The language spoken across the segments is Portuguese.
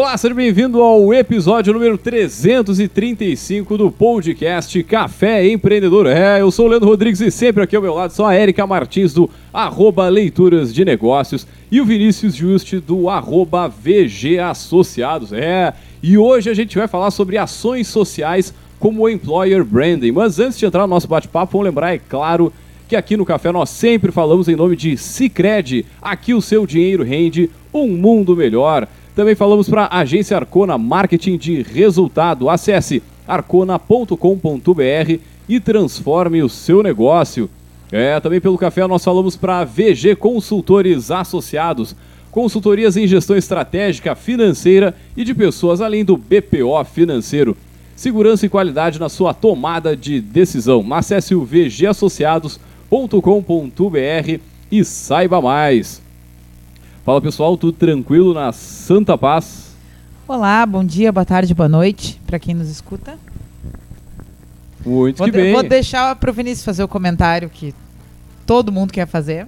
Olá, seja bem-vindo ao episódio número 335 do podcast Café Empreendedor. É, eu sou o Leandro Rodrigues e sempre aqui ao meu lado só a Erika Martins do arroba Leituras de Negócios e o Vinícius Juste do arroba VG Associados. É, e hoje a gente vai falar sobre ações sociais como Employer Branding. Mas antes de entrar no nosso bate-papo, vamos lembrar, é claro, que aqui no Café nós sempre falamos em nome de Cicred. Aqui o seu dinheiro rende um mundo melhor. Também falamos para a agência Arcona Marketing de Resultado. Acesse arcona.com.br e transforme o seu negócio. É, também pelo café nós falamos para VG Consultores Associados, consultorias em gestão estratégica, financeira e de pessoas além do BPO financeiro. Segurança e qualidade na sua tomada de decisão. Acesse o vgassociados.com.br e saiba mais. Fala pessoal, tudo tranquilo na Santa Paz? Olá, bom dia, boa tarde, boa noite para quem nos escuta. Muito vou que bem. Vou deixar para o Vinícius fazer o comentário que todo mundo quer fazer.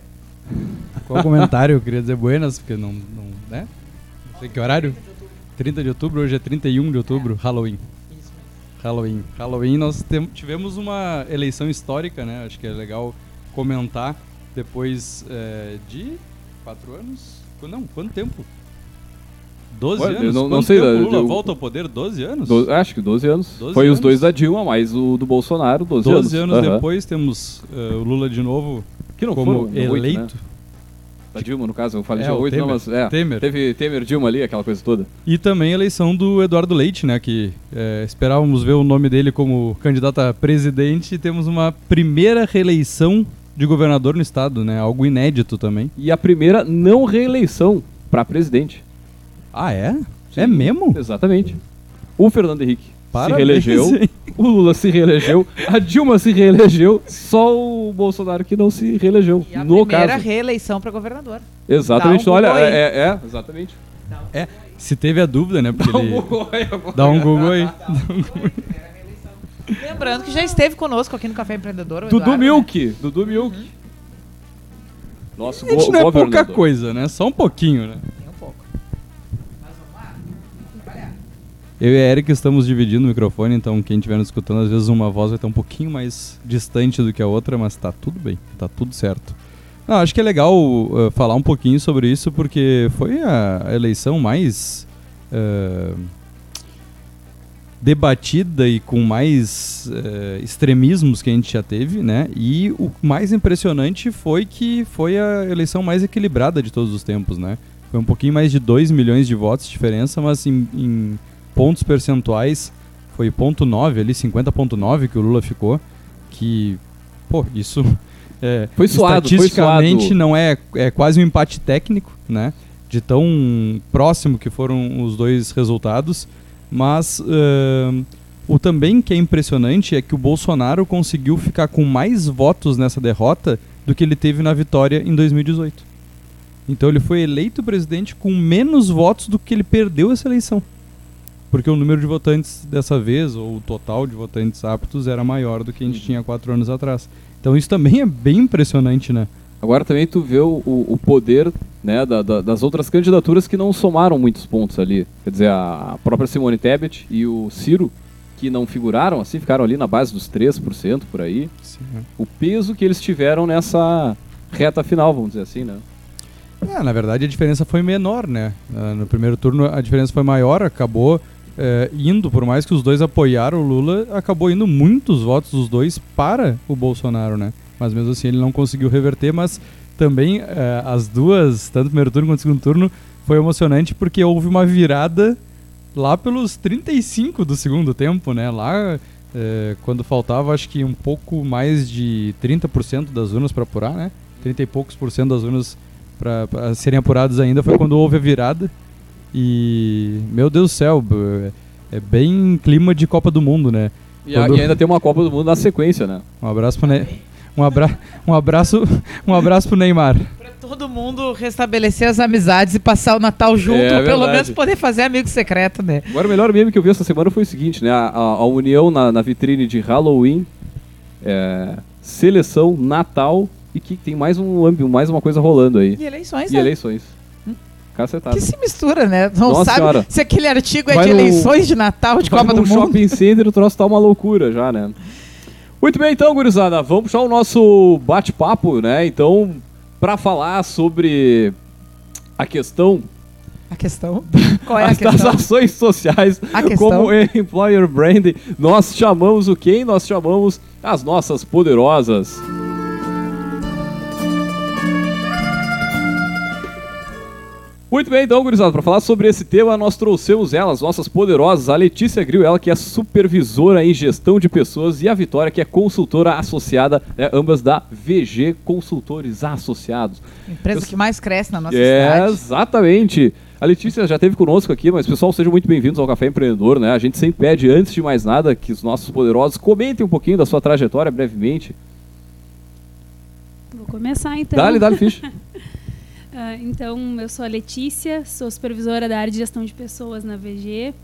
Qual comentário? Eu queria dizer buenas, porque não, não, né? Não sei que horário. 30 de outubro, hoje é 31 de outubro, Halloween. Halloween. Halloween nós tivemos uma eleição histórica, né? Acho que é legal comentar depois é, de quatro anos, não, quanto tempo? 12 Ué, anos? Não, não sei. Tempo Lula eu, volta ao poder? 12 anos? Do, acho que 12 anos. 12 Foi anos. os dois da Dilma, mais o do Bolsonaro, 12, 12 anos. 12 anos uhum. depois temos uh, o Lula de novo que não como foram, eleito. 8, né? Da Dilma, no caso, eu falei é, de 8, Temer. não, mas é, Temer. teve Temer, Dilma ali, aquela coisa toda. E também a eleição do Eduardo Leite, né, que é, esperávamos ver o nome dele como candidato a presidente e temos uma primeira reeleição de governador no estado, né? Algo inédito também. E a primeira não reeleição para presidente. Ah, é? Sim, é mesmo? Exatamente. O Fernando Henrique Parabéns, se reelegeu, hein? o Lula se reelegeu, a Dilma se reelegeu, só o Bolsonaro que não se reelegeu. E a no primeira caso. reeleição para governador. Exatamente. Um Olha, é, é, é, exatamente. É, se teve a dúvida, né? Porque Dá um ele... Google aí. Dá um Google aí. Dá um Google aí. Lembrando que já esteve conosco aqui no Café Empreendedor. Dudu Eduardo, Milk. Né? Dudu Milk. Uhum. Nosso a gente não é pouca coisa, né? Só um pouquinho, né? um pouco. Mas vamos lá. Trabalhar. Eu e a Erika estamos dividindo o microfone, então quem estiver nos escutando, às vezes uma voz vai estar um pouquinho mais distante do que a outra, mas tá tudo bem, tá tudo certo. Não, acho que é legal uh, falar um pouquinho sobre isso, porque foi a, a eleição mais. Uh, debatida e com mais uh, extremismos que a gente já teve, né? E o mais impressionante foi que foi a eleição mais equilibrada de todos os tempos, né? Foi um pouquinho mais de 2 milhões de votos de diferença, mas em, em pontos percentuais foi ponto .9 ali, 50.9 que o Lula ficou, que, pô, isso é, foi suado, estatisticamente foi suado. não é, é quase um empate técnico, né? De tão próximo que foram os dois resultados. Mas uh, o também que é impressionante é que o Bolsonaro conseguiu ficar com mais votos nessa derrota do que ele teve na vitória em 2018. Então ele foi eleito presidente com menos votos do que ele perdeu essa eleição. Porque o número de votantes dessa vez, ou o total de votantes aptos, era maior do que a gente tinha quatro anos atrás. Então isso também é bem impressionante, né? Agora também tu vê o, o poder né, da, da, das outras candidaturas que não somaram muitos pontos ali. Quer dizer, a própria Simone Tebet e o Ciro, que não figuraram assim, ficaram ali na base dos 3% por aí. Sim. O peso que eles tiveram nessa reta final, vamos dizer assim, né? É, na verdade a diferença foi menor, né? Uh, no primeiro turno a diferença foi maior, acabou uh, indo, por mais que os dois apoiaram o Lula, acabou indo muitos votos dos dois para o Bolsonaro, né? Mas mesmo assim ele não conseguiu reverter, mas também é, as duas, tanto o primeiro turno quanto o segundo turno, foi emocionante porque houve uma virada lá pelos 35 do segundo tempo, né? Lá é, quando faltava acho que um pouco mais de 30% das urnas para apurar, né? 30 e poucos por cento das urnas para serem apuradas ainda foi quando houve a virada. E meu Deus do céu, é bem clima de Copa do Mundo, né? E, a, e ainda tem uma Copa do Mundo na sequência, né? Um abraço para. Um, abra... um abraço, um abraço pro Neymar. Pra todo mundo restabelecer as amizades e passar o Natal junto, é, ou pelo menos poder fazer amigo secreto, né? Agora o melhor meme que eu vi essa semana foi o seguinte, né? A, a, a união na, na, vitrine de Halloween, é, seleção, Natal e que tem mais um mais uma coisa rolando aí. E eleições, E né? eleições. cacetada. Que se mistura, né? Não Nossa sabe senhora. se aquele artigo é Vai de no- eleições, de Natal, de Vai Copa do Mundo. shopping center, o troço tá uma loucura já, né? Muito bem, então, gurizada, vamos puxar o nosso bate-papo, né? Então, pra falar sobre a questão A questão? Qual é a das questão? ações sociais A questão? como employer branding, nós chamamos o quem? Nós chamamos as nossas poderosas. Muito bem, então, gurizada, para falar sobre esse tema, nós trouxemos elas, nossas poderosas, a Letícia Gril, ela que é supervisora em gestão de pessoas, e a Vitória, que é consultora associada, né, ambas da VG Consultores Associados. Empresa que mais cresce na nossa É, cidade. exatamente. A Letícia já esteve conosco aqui, mas pessoal, sejam muito bem-vindos ao Café Empreendedor, né? A gente sempre pede, antes de mais nada, que os nossos poderosos comentem um pouquinho da sua trajetória brevemente. Vou começar então. Dá-lhe, dá-lhe, ficha. Ah, então, eu sou a Letícia, sou supervisora da área de gestão de pessoas na VG.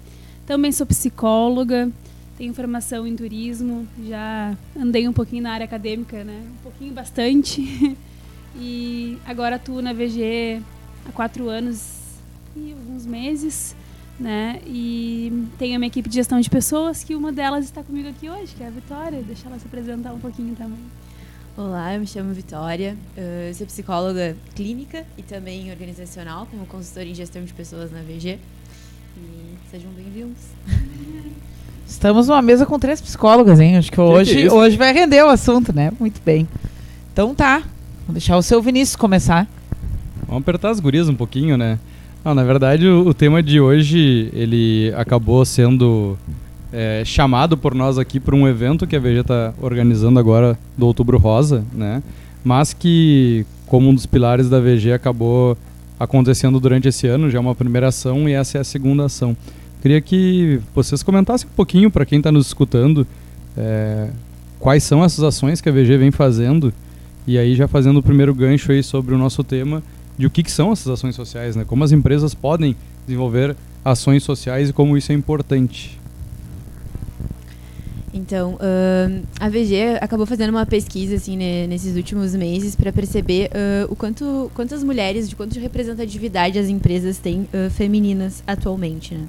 Também sou psicóloga, tenho formação em turismo, já andei um pouquinho na área acadêmica, né? Um pouquinho bastante. E agora atuo na VG há quatro anos e alguns meses, né? E tenho a minha equipe de gestão de pessoas, que uma delas está comigo aqui hoje, que é a Vitória. Deixa ela se apresentar um pouquinho também. Olá, eu me chamo Vitória, eu sou psicóloga clínica e também organizacional, como consultora em gestão de pessoas na VG. E sejam bem-vindos. Estamos numa mesa com três psicólogas, hein? Acho que, que hoje, isso? hoje vai render o assunto, né? Muito bem. Então tá. Vou deixar o seu Vinícius começar. Vamos apertar as gurias um pouquinho, né? Não, na verdade, o, o tema de hoje, ele acabou sendo é, chamado por nós aqui para um evento que a VG está organizando agora do Outubro Rosa, né? Mas que, como um dos pilares da VG, acabou acontecendo durante esse ano, já é uma primeira ação e essa é a segunda ação. Queria que vocês comentassem um pouquinho para quem está nos escutando é, quais são essas ações que a VG vem fazendo e aí já fazendo o primeiro gancho aí sobre o nosso tema de o que, que são essas ações sociais, né? Como as empresas podem desenvolver ações sociais e como isso é importante. Então, ahn, a VG acabou fazendo uma pesquisa assim ne- nesses últimos meses para perceber ah, o quanto quantas mulheres, de quanto de representatividade as empresas têm ah, femininas atualmente, né?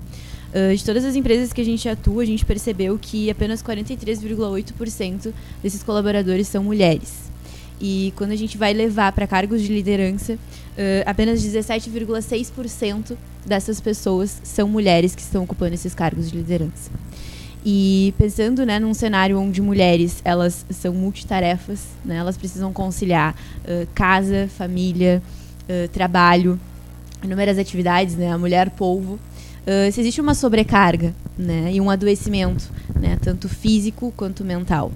De todas as empresas que a gente atua, a gente percebeu que apenas 43,8% desses colaboradores são mulheres. E quando a gente vai levar para cargos de liderança, apenas 17,6% dessas pessoas são mulheres que estão ocupando esses cargos de liderança. E pensando né, num cenário onde mulheres elas são multitarefas, né, elas precisam conciliar ah, casa, família, ah, trabalho, inúmeras atividades, né, a mulher polvo. ah, se existe uma sobrecarga né, e um adoecimento, né, tanto físico quanto mental.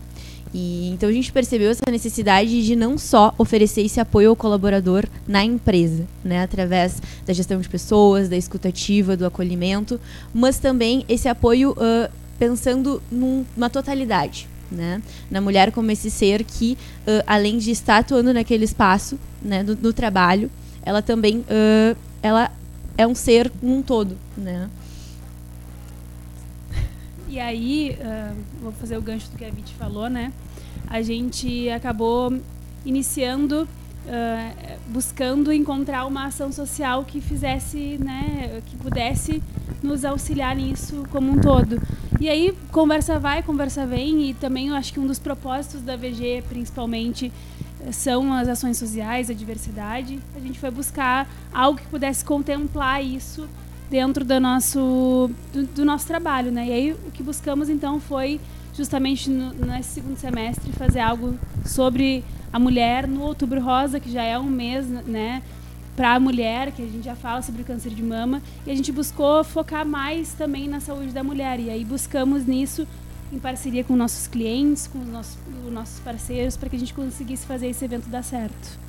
E, então a gente percebeu essa necessidade de não só oferecer esse apoio ao colaborador na empresa, né, através da gestão de pessoas, da escutativa, do acolhimento, mas também esse apoio ah, pensando num- numa totalidade, né, na mulher como esse ser que, ah, além de estar atuando naquele espaço, né, do trabalho, ela também ah, ela é um ser num todo, né. E aí, ah, vou fazer o gancho do que a Viti falou, né? A gente acabou iniciando, buscando encontrar uma ação social que fizesse, né, que pudesse nos auxiliar nisso como um todo. E aí, conversa vai, conversa vem, e também eu acho que um dos propósitos da VG, principalmente, são as ações sociais, a diversidade. A gente foi buscar algo que pudesse contemplar isso dentro do nosso, do, do nosso trabalho, né? E aí o que buscamos então foi justamente no, nesse segundo semestre fazer algo sobre a mulher no Outubro Rosa, que já é um mês, né? Para a mulher, que a gente já fala sobre o câncer de mama, e a gente buscou focar mais também na saúde da mulher. E aí buscamos nisso em parceria com nossos clientes, com os nossos, os nossos parceiros, para que a gente conseguisse fazer esse evento dar certo.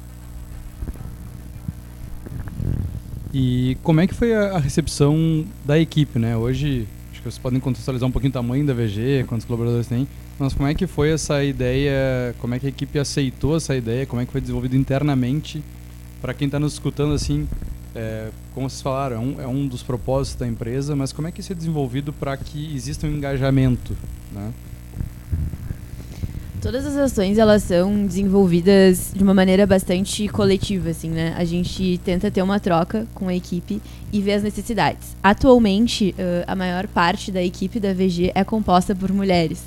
E como é que foi a, a recepção da equipe, né? Hoje, acho que vocês podem contextualizar um pouquinho o tamanho da VG, quantos colaboradores tem, mas como é que foi essa ideia, como é que a equipe aceitou essa ideia, como é que foi desenvolvido internamente, para quem está nos escutando assim, é, como vocês falaram, é um, é um dos propósitos da empresa, mas como é que isso é desenvolvido para que exista um engajamento, né? Todas as ações elas são desenvolvidas de uma maneira bastante coletiva, assim, né? A gente tenta ter uma troca com a equipe e ver as necessidades. Atualmente, a maior parte da equipe da VG é composta por mulheres,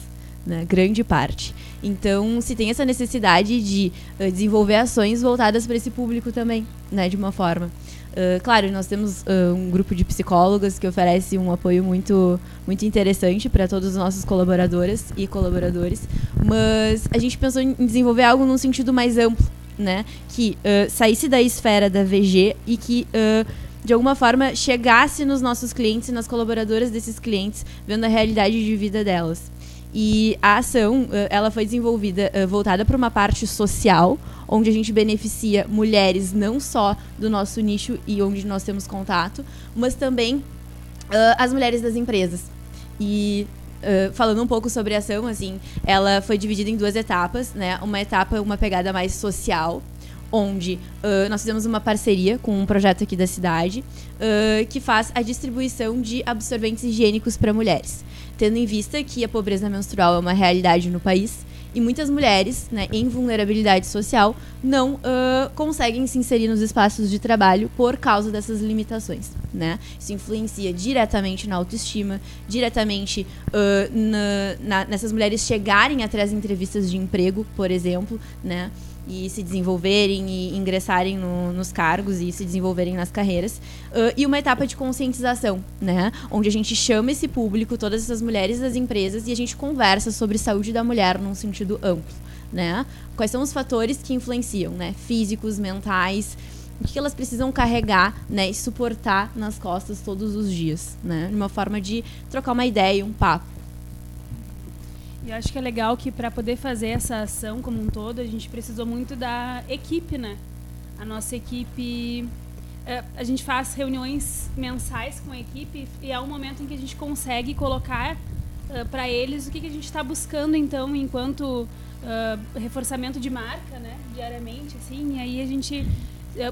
né? Grande parte. Então, se tem essa necessidade de uh, desenvolver ações voltadas para esse público também, né? De uma forma. Uh, claro, nós temos uh, um grupo de psicólogas que oferece um apoio muito, muito interessante para todos os nossos colaboradoras e colaboradores, mas a gente pensou em desenvolver algo num sentido mais amplo, né? Que uh, saísse da esfera da VG e que de alguma forma chegasse nos nossos clientes e nas colaboradoras desses clientes, vendo a realidade de vida delas. E a ação, ela foi desenvolvida voltada para uma parte social, onde a gente beneficia mulheres não só do nosso nicho e onde nós temos contato, mas também uh, as mulheres das empresas. E uh, falando um pouco sobre a ação, assim, ela foi dividida em duas etapas, né? Uma etapa, uma pegada mais social, onde uh, nós fizemos uma parceria com um projeto aqui da cidade uh, que faz a distribuição de absorventes higiênicos para mulheres. Tendo em vista que a pobreza menstrual é uma realidade no país, e muitas mulheres, né, em vulnerabilidade social, não uh, conseguem se inserir nos espaços de trabalho por causa dessas limitações. Né? Isso influencia diretamente na autoestima, diretamente uh, na, na, nessas mulheres chegarem até as entrevistas de emprego, por exemplo, né? E se desenvolverem e ingressarem no, nos cargos e se desenvolverem nas carreiras. Uh, e uma etapa de conscientização, né? Onde a gente chama esse público, todas essas mulheres das empresas, e a gente conversa sobre saúde da mulher num sentido amplo, né? Quais são os fatores que influenciam, né? Físicos, mentais, o que elas precisam carregar né, e suportar nas costas todos os dias, né? De uma forma de trocar uma ideia, um papo. E acho que é legal que para poder fazer essa ação como um todo, a gente precisou muito da equipe, né? A nossa equipe. É, a gente faz reuniões mensais com a equipe e é um momento em que a gente consegue colocar uh, para eles o que, que a gente está buscando, então, enquanto uh, reforçamento de marca, né? Diariamente, assim. E aí a gente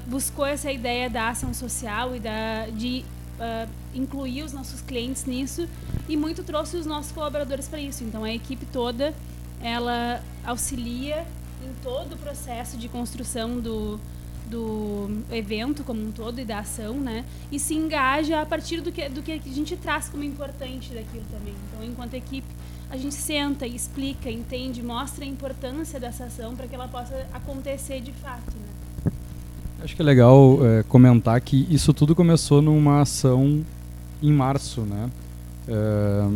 buscou essa ideia da ação social e da, de uh, incluir os nossos clientes nisso e muito trouxe os nossos colaboradores para isso. Então a equipe toda ela auxilia em todo o processo de construção do, do evento como um todo e da ação, né? E se engaja a partir do que, do que a gente traz como importante daquilo também. Então, enquanto equipe, a gente senta explica, entende, mostra a importância dessa ação para que ela possa acontecer de fato, né? Acho que é legal é, comentar que isso tudo começou numa ação em março, né? É,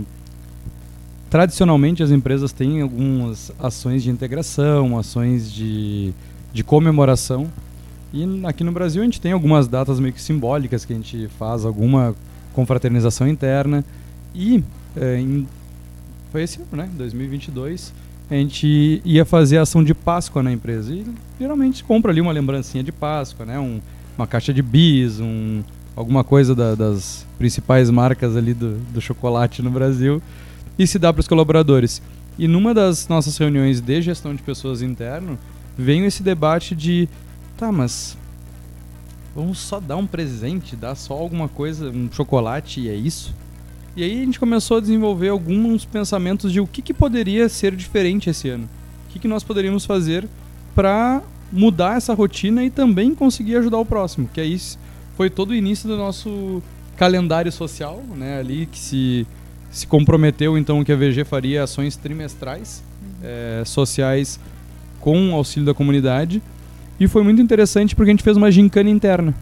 tradicionalmente as empresas têm algumas ações de integração, ações de, de comemoração. E aqui no Brasil a gente tem algumas datas meio que simbólicas que a gente faz alguma confraternização interna. E é, em, foi esse ano, né? 2022 a gente ia fazer a ação de Páscoa na empresa. E geralmente compra ali uma lembrancinha de Páscoa, né? Um, uma caixa de bis, um, alguma coisa da, das principais marcas ali do, do chocolate no Brasil e se dá para os colaboradores. E numa das nossas reuniões de gestão de pessoas interno, veio esse debate de, tá, mas vamos só dar um presente, dar só alguma coisa, um chocolate e é isso? E aí a gente começou a desenvolver alguns pensamentos de o que, que poderia ser diferente esse ano. O que, que nós poderíamos fazer para mudar essa rotina e também conseguir ajudar o próximo. Que aí foi todo o início do nosso calendário social, né? Ali que se, se comprometeu então que a VG faria ações trimestrais é, sociais com auxílio da comunidade. E foi muito interessante porque a gente fez uma gincana interna.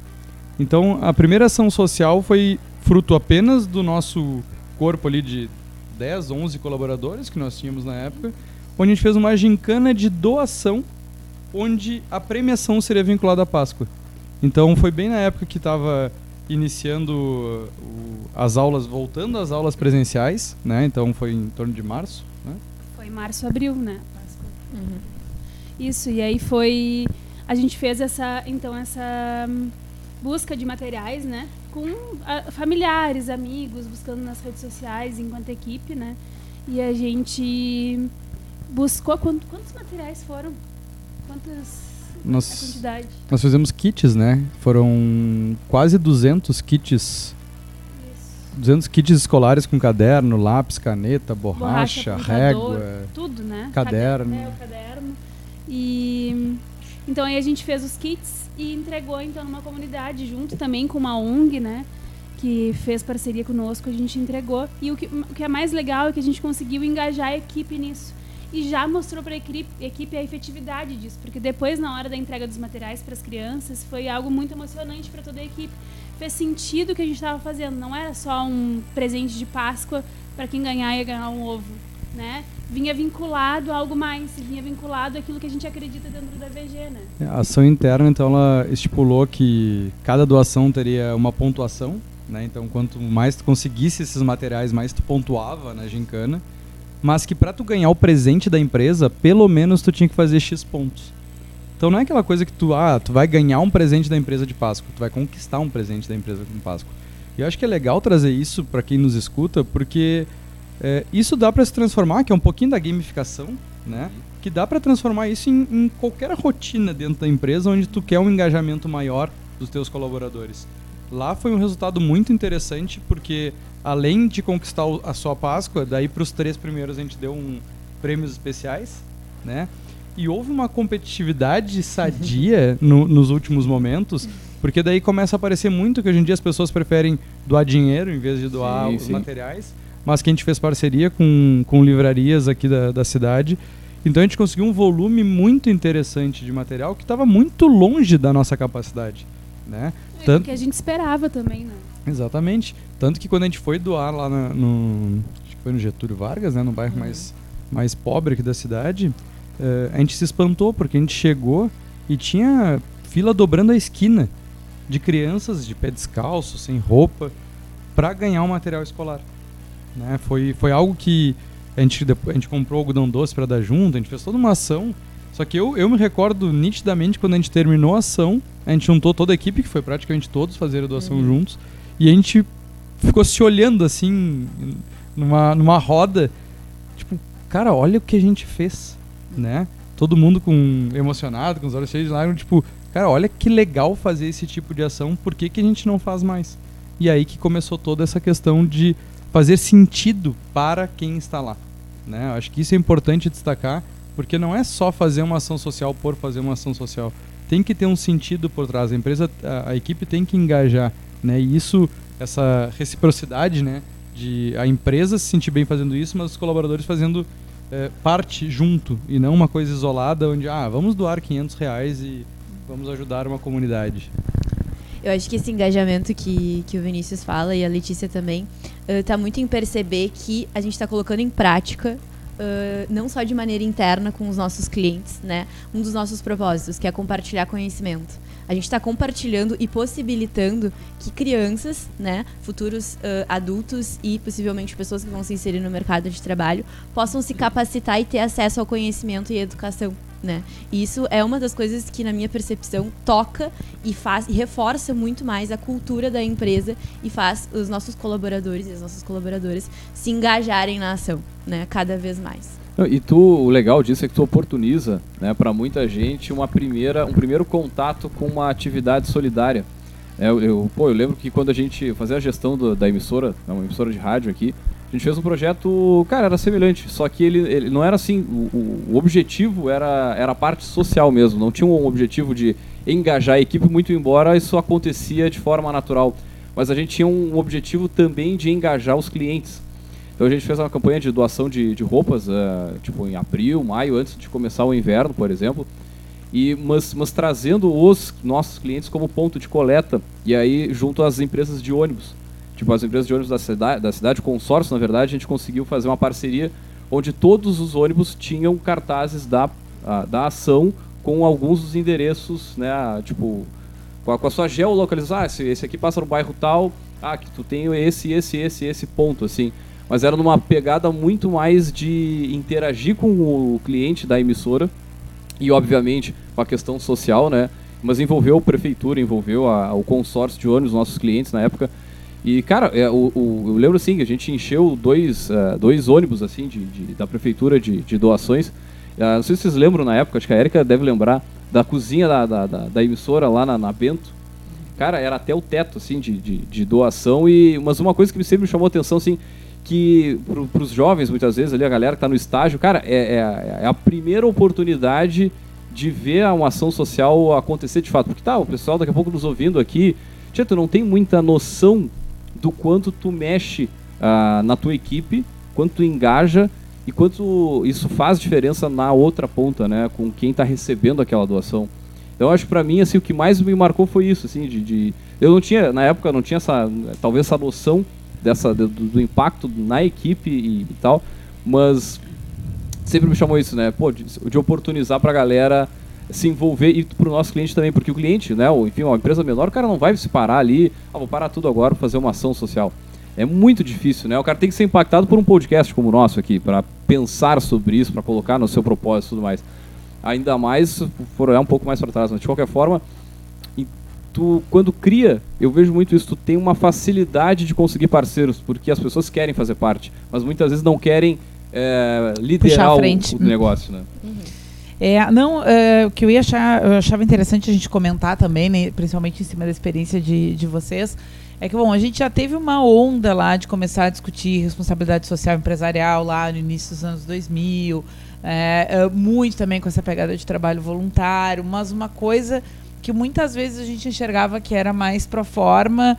Então a primeira ação social foi fruto apenas do nosso corpo ali de 10, 11 colaboradores que nós tínhamos na época, onde a gente fez uma gincana de doação, onde a premiação seria vinculada à Páscoa. Então foi bem na época que estava iniciando o, as aulas, voltando às aulas presenciais, né? Então foi em torno de março, né? Foi março, abril, né? Páscoa. Uhum. Isso, e aí foi... A gente fez essa, então, essa hum, busca de materiais, né? com a, familiares, amigos, buscando nas redes sociais enquanto equipe, né? E a gente buscou quantos, quantos materiais foram? Quantas nós, quantidade? Nós fizemos kits, né? Foram quase 200 kits 200 kits escolares com caderno, lápis, caneta, borracha, borracha régua, tudo, né? Caderno. É, caderno. E então aí a gente fez os kits e entregou então numa comunidade junto também com uma ONG, né? Que fez parceria conosco, a gente entregou. E o que, o que é mais legal é que a gente conseguiu engajar a equipe nisso e já mostrou para a equipe, equipe a efetividade disso, porque depois, na hora da entrega dos materiais para as crianças, foi algo muito emocionante para toda a equipe. Fez sentido o que a gente estava fazendo, não era só um presente de Páscoa para quem ganhar ia ganhar um ovo, né? Vinha vinculado a algo mais, vinha vinculado àquilo que a gente acredita dentro da VG, né? A ação interna, então, ela estipulou que cada doação teria uma pontuação, né? Então, quanto mais tu conseguisse esses materiais, mais tu pontuava na gincana mas que para tu ganhar o presente da empresa, pelo menos tu tinha que fazer X pontos. Então não é aquela coisa que tu, ah, tu vai ganhar um presente da empresa de Páscoa, tu vai conquistar um presente da empresa de Páscoa. E eu acho que é legal trazer isso para quem nos escuta, porque é, isso dá para se transformar, que é um pouquinho da gamificação, né? Que dá para transformar isso em, em qualquer rotina dentro da empresa onde tu quer um engajamento maior dos teus colaboradores. Lá foi um resultado muito interessante porque além de conquistar a sua Páscoa, daí para os três primeiros a gente deu um prêmios especiais, né? E houve uma competitividade sadia no, nos últimos momentos, porque daí começa a aparecer muito que hoje em dia as pessoas preferem doar dinheiro em vez de doar sim, os sim. materiais, mas que a gente fez parceria com, com livrarias aqui da, da cidade. Então a gente conseguiu um volume muito interessante de material que estava muito longe da nossa capacidade, né? É Tanto... que a gente esperava também, né? Exatamente. Tanto que quando a gente foi doar lá na, no. Acho que foi no Getúlio Vargas, né? No bairro uhum. mais, mais pobre aqui da cidade. Uh, a gente se espantou porque a gente chegou e tinha fila dobrando a esquina de crianças de pé descalço, sem roupa, para ganhar um material escolar. Né? Foi, foi algo que a gente, a gente comprou algodão doce para dar junto, a gente fez toda uma ação. Só que eu, eu me recordo nitidamente quando a gente terminou a ação, a gente juntou toda a equipe, que foi praticamente todos fazer a doação uhum. juntos, e a gente ficou se olhando assim, numa, numa roda. Tipo, cara, olha o que a gente fez, né? Todo mundo com emocionado, com os olhos cheios de lágrimas, tipo, cara, olha que legal fazer esse tipo de ação, por que, que a gente não faz mais? E aí que começou toda essa questão de fazer sentido para quem está lá. Né? Acho que isso é importante destacar, porque não é só fazer uma ação social por fazer uma ação social. Tem que ter um sentido por trás. A empresa, a, a equipe tem que engajar né? E isso, essa reciprocidade, né? De a empresa se sentir bem fazendo isso, mas os colaboradores fazendo é, parte junto e não uma coisa isolada onde, ah, vamos doar 500 reais e vamos ajudar uma comunidade. Eu acho que esse engajamento que, que o Vinícius fala e a Letícia também está uh, muito em perceber que a gente está colocando em prática Uh, não só de maneira interna com os nossos clientes, né? Um dos nossos propósitos, que é compartilhar conhecimento a gente está compartilhando e possibilitando que crianças, né, futuros uh, adultos e possivelmente pessoas que vão se inserir no mercado de trabalho, possam se capacitar e ter acesso ao conhecimento e educação. Né? E isso é uma das coisas que, na minha percepção, toca e faz e reforça muito mais a cultura da empresa e faz os nossos colaboradores e as nossas colaboradoras se engajarem na ação, né? Cada vez mais. E tu, o legal disso é que tu oportuniza, né, para muita gente uma primeira, um primeiro contato com uma atividade solidária. É, eu, eu, pô, eu lembro que quando a gente fazia a gestão do, da emissora, né, uma emissora de rádio aqui, gente fez um projeto, cara, era semelhante, só que ele, ele não era assim, o, o, objetivo era, era a parte social mesmo, não tinha um objetivo de engajar a equipe, muito embora isso acontecia de forma natural. Mas a gente tinha um objetivo também de engajar os clientes. Então a gente fez uma campanha de doação de, de roupas, uh, tipo em abril, maio, antes de começar o inverno, por exemplo. E, mas, mas trazendo os nossos clientes como ponto de coleta, e aí junto às empresas de ônibus. Tipo, as empresas de ônibus da cidade, da cidade consórcio, na verdade, a gente conseguiu fazer uma parceria onde todos os ônibus tinham cartazes da, uh, da ação com alguns dos endereços, né, tipo, com a, com a sua geolocalização. Ah, esse, esse aqui passa no bairro tal, ah, que tu tem esse, esse, esse, esse ponto, assim mas era numa pegada muito mais de interagir com o cliente da emissora e, obviamente, com a questão social, né? Mas envolveu a prefeitura, envolveu a, o consórcio de ônibus, nossos clientes na época. E, cara, é, o, o, eu lembro assim, a gente encheu dois, uh, dois ônibus, assim, de, de da prefeitura de, de doações. Uh, não sei se vocês lembram na época, acho que a Erika deve lembrar, da cozinha da, da, da, da emissora lá na, na Bento cara, era até o teto, assim, de, de, de doação. E, mas uma coisa que sempre me chamou atenção, assim, que para os jovens, muitas vezes, ali, a galera que está no estágio, cara, é, é, é, a primeira oportunidade de ver uma ação social acontecer de fato. Porque tá, o pessoal daqui a pouco nos ouvindo aqui, tia, tu não tem muita noção do quanto tu mexe uh, na tua equipe, quanto tu engaja e quanto isso faz diferença na outra ponta, né, com quem está recebendo aquela doação. Então, acho que para mim, assim, o que mais me marcou foi isso, assim, de, de, eu não tinha, na época, não tinha essa, talvez essa noção dessa, do, do impacto na equipe e, e, tal, mas sempre me chamou isso, né, pô, de, de oportunizar para a galera se envolver e para o nosso cliente também, porque o cliente, né, ou, enfim, uma empresa menor, o cara não vai se parar ali, ah, vou parar tudo agora para fazer uma ação social. É muito difícil, né? O cara tem que ser impactado por um podcast como o nosso aqui, para pensar sobre isso, para colocar no seu propósito e tudo mais ainda mais for olhar um pouco mais para trás. Mas de qualquer forma, tu, quando cria, eu vejo muito isso, tu tem uma facilidade de conseguir parceiros, porque as pessoas querem fazer parte, mas muitas vezes não querem é, liderar o, o, negócio, né? É, não, é, o que eu ia achar, eu achava interessante a gente comentar também, né, principalmente em cima da experiência de, de vocês, é que, bom, a gente já teve uma onda lá de começar a discutir responsabilidade social empresarial lá no início dos anos 2000, é, é, muito também com essa pegada de trabalho voluntário, mas uma coisa que muitas vezes a gente enxergava que era mais pro forma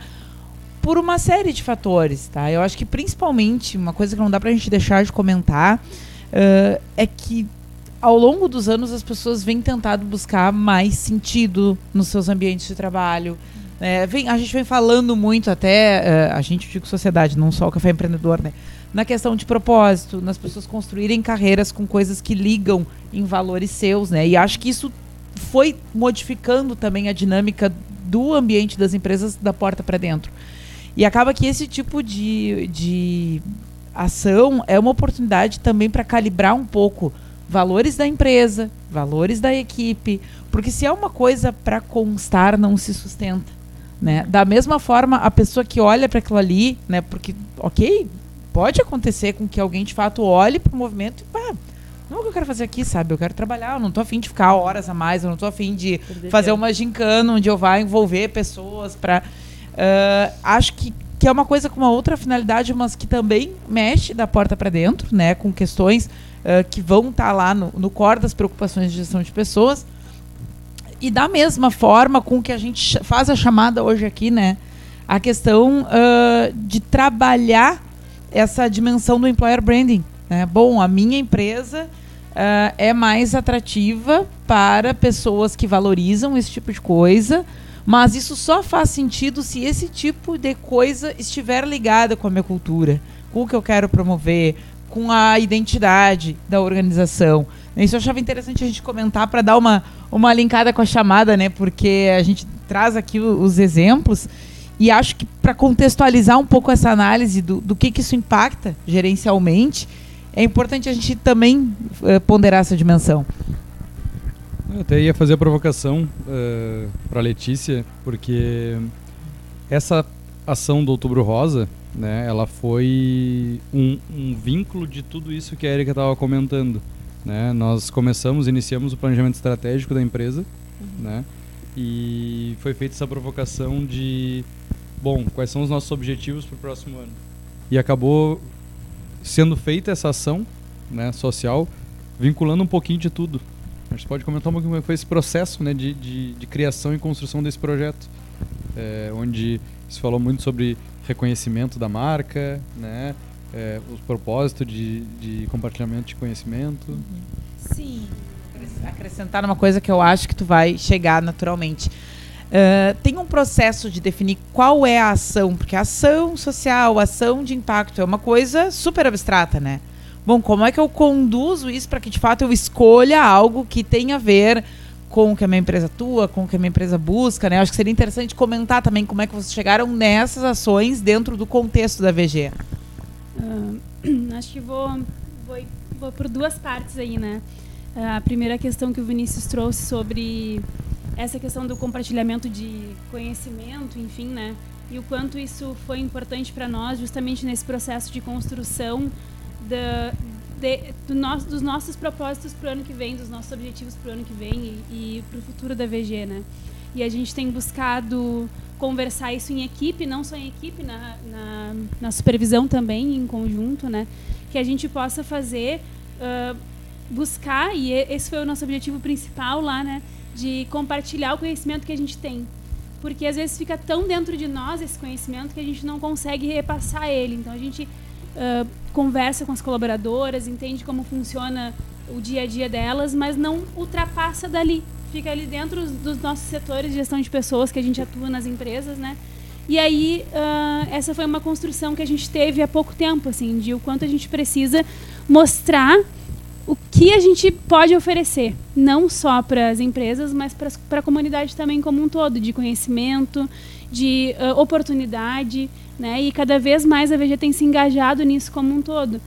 por uma série de fatores, tá? Eu acho que principalmente uma coisa que não dá pra gente deixar de comentar uh, é que ao longo dos anos as pessoas vêm tentado buscar mais sentido nos seus ambientes de trabalho. É, vem, a gente vem falando muito até, uh, a gente digo sociedade, não só o café empreendedor, né? na questão de propósito, nas pessoas construírem carreiras com coisas que ligam em valores seus, né? E acho que isso foi modificando também a dinâmica do ambiente das empresas da porta para dentro. E acaba que esse tipo de, de ação é uma oportunidade também para calibrar um pouco valores da empresa, valores da equipe, porque se é uma coisa para constar, não se sustenta. Né? Da mesma forma, a pessoa que olha para aquilo ali, né, porque, ok, pode acontecer com que alguém de fato olhe para o movimento e pá, não é o que eu quero fazer aqui, sabe? Eu quero trabalhar, eu não tô afim de ficar horas a mais, eu não tô afim de Perder fazer tempo. uma gincana onde eu vá envolver pessoas para uh, ah, acho que, que é uma coisa com uma outra finalidade, mas que também mexe da porta para dentro, né? Com questões que vão estar tá lá no, no core das preocupações de gestão de pessoas. E da mesma forma com que a gente faz a chamada hoje aqui, né? A questão uh, de trabalhar essa dimensão do employer branding. Né? Bom, a minha empresa uh, é mais atrativa para pessoas que valorizam esse tipo de coisa, mas isso só faz sentido se esse tipo de coisa estiver ligada com a minha cultura, com o que eu quero promover, com a identidade da organização. Isso eu achava interessante a gente comentar para dar uma, uma linkada com a chamada, né? Porque a gente traz aqui os exemplos e acho que para contextualizar um pouco essa análise do, do que, que isso impacta gerencialmente, é importante a gente também uh, ponderar essa dimensão. Eu até ia fazer a provocação uh, eh, para Letícia, porque essa ação do Outubro Rosa, né, ela foi um, um vínculo de tudo isso que a Erika estava comentando. Né? Nós começamos, iniciamos o planejamento estratégico da empresa, uhum. né? e foi feita essa provocação de bom, quais são os nossos objetivos para o próximo ano? E acabou sendo feita essa ação né, social, vinculando um pouquinho de tudo. A gente pode comentar um pouquinho como foi esse processo né, de, de, de criação e construção desse projeto, é, onde se falou muito sobre reconhecimento da marca, né, é, os propósitos de, de compartilhamento de conhecimento. Uhum. Sim, acrescentar uma coisa que eu acho que tu vai chegar naturalmente. Uh, tem um processo de definir qual é a ação, porque a ação social, ação de impacto é uma coisa super abstrata, né? Bom, como é que eu conduzo isso para que de fato eu escolha algo que tenha a ver com o que a minha empresa atua, com o que a minha empresa busca, né? Acho que seria interessante comentar também como é que vocês chegaram nessas ações dentro do contexto da VG. Uh, ah, acho que vou, vou, vou por duas partes aí, né? Uh, a primeira questão que o Vinícius trouxe sobre essa questão do compartilhamento de conhecimento, enfim, né? E o quanto isso foi importante para nós, justamente nesse processo de construção da, de, do nosso, dos nossos propósitos para o ano que vem, dos nossos objetivos para o ano que vem e, e para o futuro da VG, né? e a gente tem buscado conversar isso em equipe, não só em equipe, na, na, na supervisão também, em conjunto, né? Que a gente possa fazer, uh, buscar, e esse foi o nosso objetivo principal lá, né? De compartilhar o conhecimento que a gente tem. Porque às vezes fica tão dentro de nós esse conhecimento que a gente não consegue repassar ele. Então a gente conversa com as colaboradoras, entende como funciona o dia a dia delas, mas não ultrapassa dali fica ali dentro dos nossos setores de gestão de pessoas que a gente atua nas empresas, né? E aí, uh, essa foi uma construção que a gente teve há pouco tempo, assim, de o quanto a gente precisa mostrar o que a gente pode oferecer, não só para as empresas, mas para a comunidade também como um todo, de conhecimento, de uh, oportunidade, né? E cada vez mais a VG tem se engajado nisso como um todo,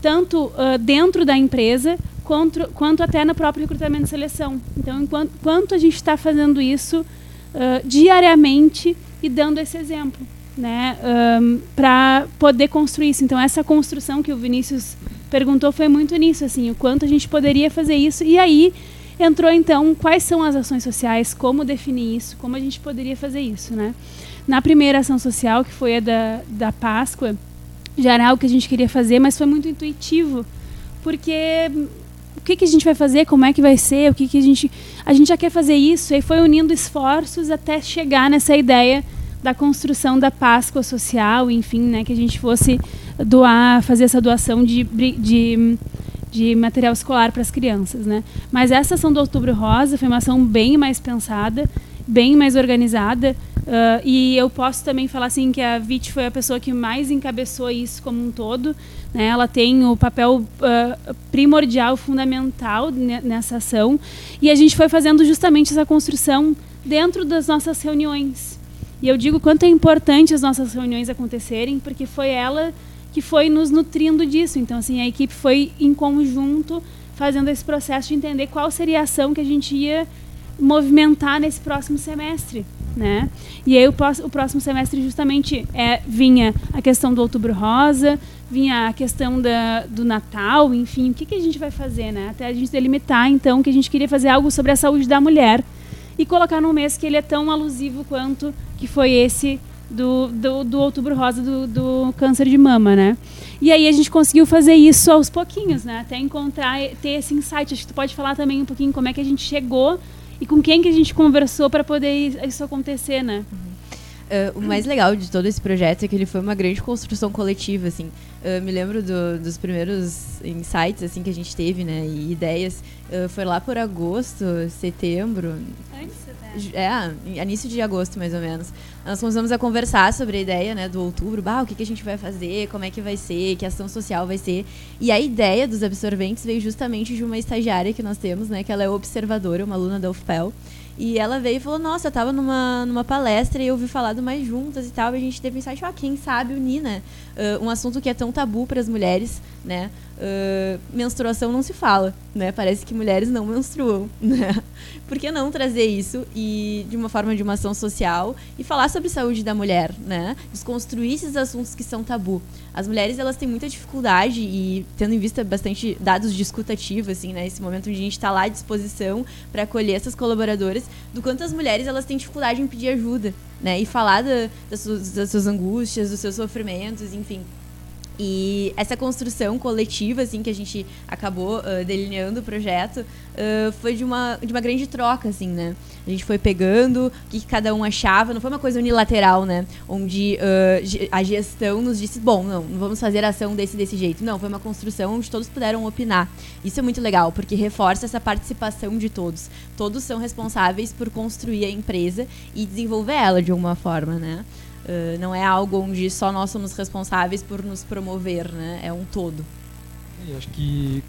tanto uh, dentro da empresa quanto, quanto até no próprio recrutamento e seleção. Então, enquanto, quanto a gente está fazendo isso uh, diariamente e dando esse exemplo, né, um, para poder construir isso. Então, essa construção que o Vinícius perguntou foi muito nisso, assim, o quanto a gente poderia fazer isso. E aí entrou então quais são as ações sociais, como definir isso, como a gente poderia fazer isso, né? Na primeira ação social, que foi a da, da Páscoa, já era algo que a gente queria fazer, mas foi muito intuitivo, porque o que, que a gente vai fazer, como é que vai ser, o que, que a gente. A gente já quer fazer isso, e foi unindo esforços até chegar nessa ideia da construção da Páscoa social, enfim, né, que a gente fosse doar, fazer essa doação de, de, de material escolar para as crianças, né? Mas essa ação do Outubro Rosa foi uma ação bem mais pensada, bem mais organizada, Uh, e eu posso também falar assim que a Vit foi a pessoa que mais encabeçou isso como um todo. Né? Ela tem o papel uh, primordial, fundamental nessa ação. E a gente foi fazendo justamente essa construção dentro das nossas reuniões. E eu digo quanto é importante as nossas reuniões acontecerem, porque foi ela que foi nos nutrindo disso. Então, assim, a equipe foi em conjunto fazendo esse processo de entender qual seria a ação que a gente ia movimentar nesse próximo semestre né? E aí o, o próximo semestre justamente é, vinha a questão do Outubro Rosa, vinha a questão da, do Natal, enfim, o que, que a gente vai fazer, né? Até a gente delimitar, então, que a gente queria fazer algo sobre a saúde da mulher e colocar num mês que ele é tão alusivo quanto que foi esse do, do, do Outubro Rosa do, do câncer de mama, né? E aí a gente conseguiu fazer isso aos pouquinhos, né? Até encontrar, ter esse insight. Acho que tu pode falar também um pouquinho como é que a gente chegou e com quem que a gente conversou para poder isso acontecer, né? Uh, o mais legal de todo esse projeto é que ele foi uma grande construção coletiva, assim. Uh, me lembro do, dos primeiros insights, assim, que a gente teve, né, e ideias. Uh, foi lá por agosto, setembro. É, início de agosto, mais ou menos. Nós começamos a conversar sobre a ideia né, do outubro, bah, o que, que a gente vai fazer, como é que vai ser, que ação social vai ser. E a ideia dos absorventes veio justamente de uma estagiária que nós temos, né, que ela é observadora, uma aluna da UFPEL. E ela veio e falou: Nossa, eu tava numa, numa palestra e eu ouvi falar do Mais Juntas e tal. E a gente teve um insight: ah, quem sabe unir, né? Uh, um assunto que é tão tabu para as mulheres, né? Uh, menstruação não se fala, né? Parece que mulheres não menstruam, né? Por que não trazer isso e de uma forma de uma ação social e falar sobre saúde da mulher, né? Desconstruir esses assuntos que são tabu. As mulheres elas têm muita dificuldade e tendo em vista bastante dados de escutativa, assim, né? Esse momento onde a gente está lá à disposição para acolher essas colaboradoras, do quanto as mulheres elas têm dificuldade em pedir ajuda, né? E falar da, das, suas, das suas angústias, dos seus sofrimentos, enfim. E essa construção coletiva, assim, que a gente acabou uh, delineando o projeto, uh, foi de uma, de uma grande troca, assim, né? A gente foi pegando o que, cada um achava, não foi uma coisa unilateral, né? Onde uh, a gestão nos disse, bom, não, não vamos fazer ação desse desse jeito. Não, foi uma construção onde todos puderam opinar. Isso é muito legal, porque reforça essa participação de todos. Todos são responsáveis por construir a empresa e desenvolver ela de alguma forma, né? Uh, não é algo onde só nós somos responsáveis por nos promover, né? É um todo. E acho que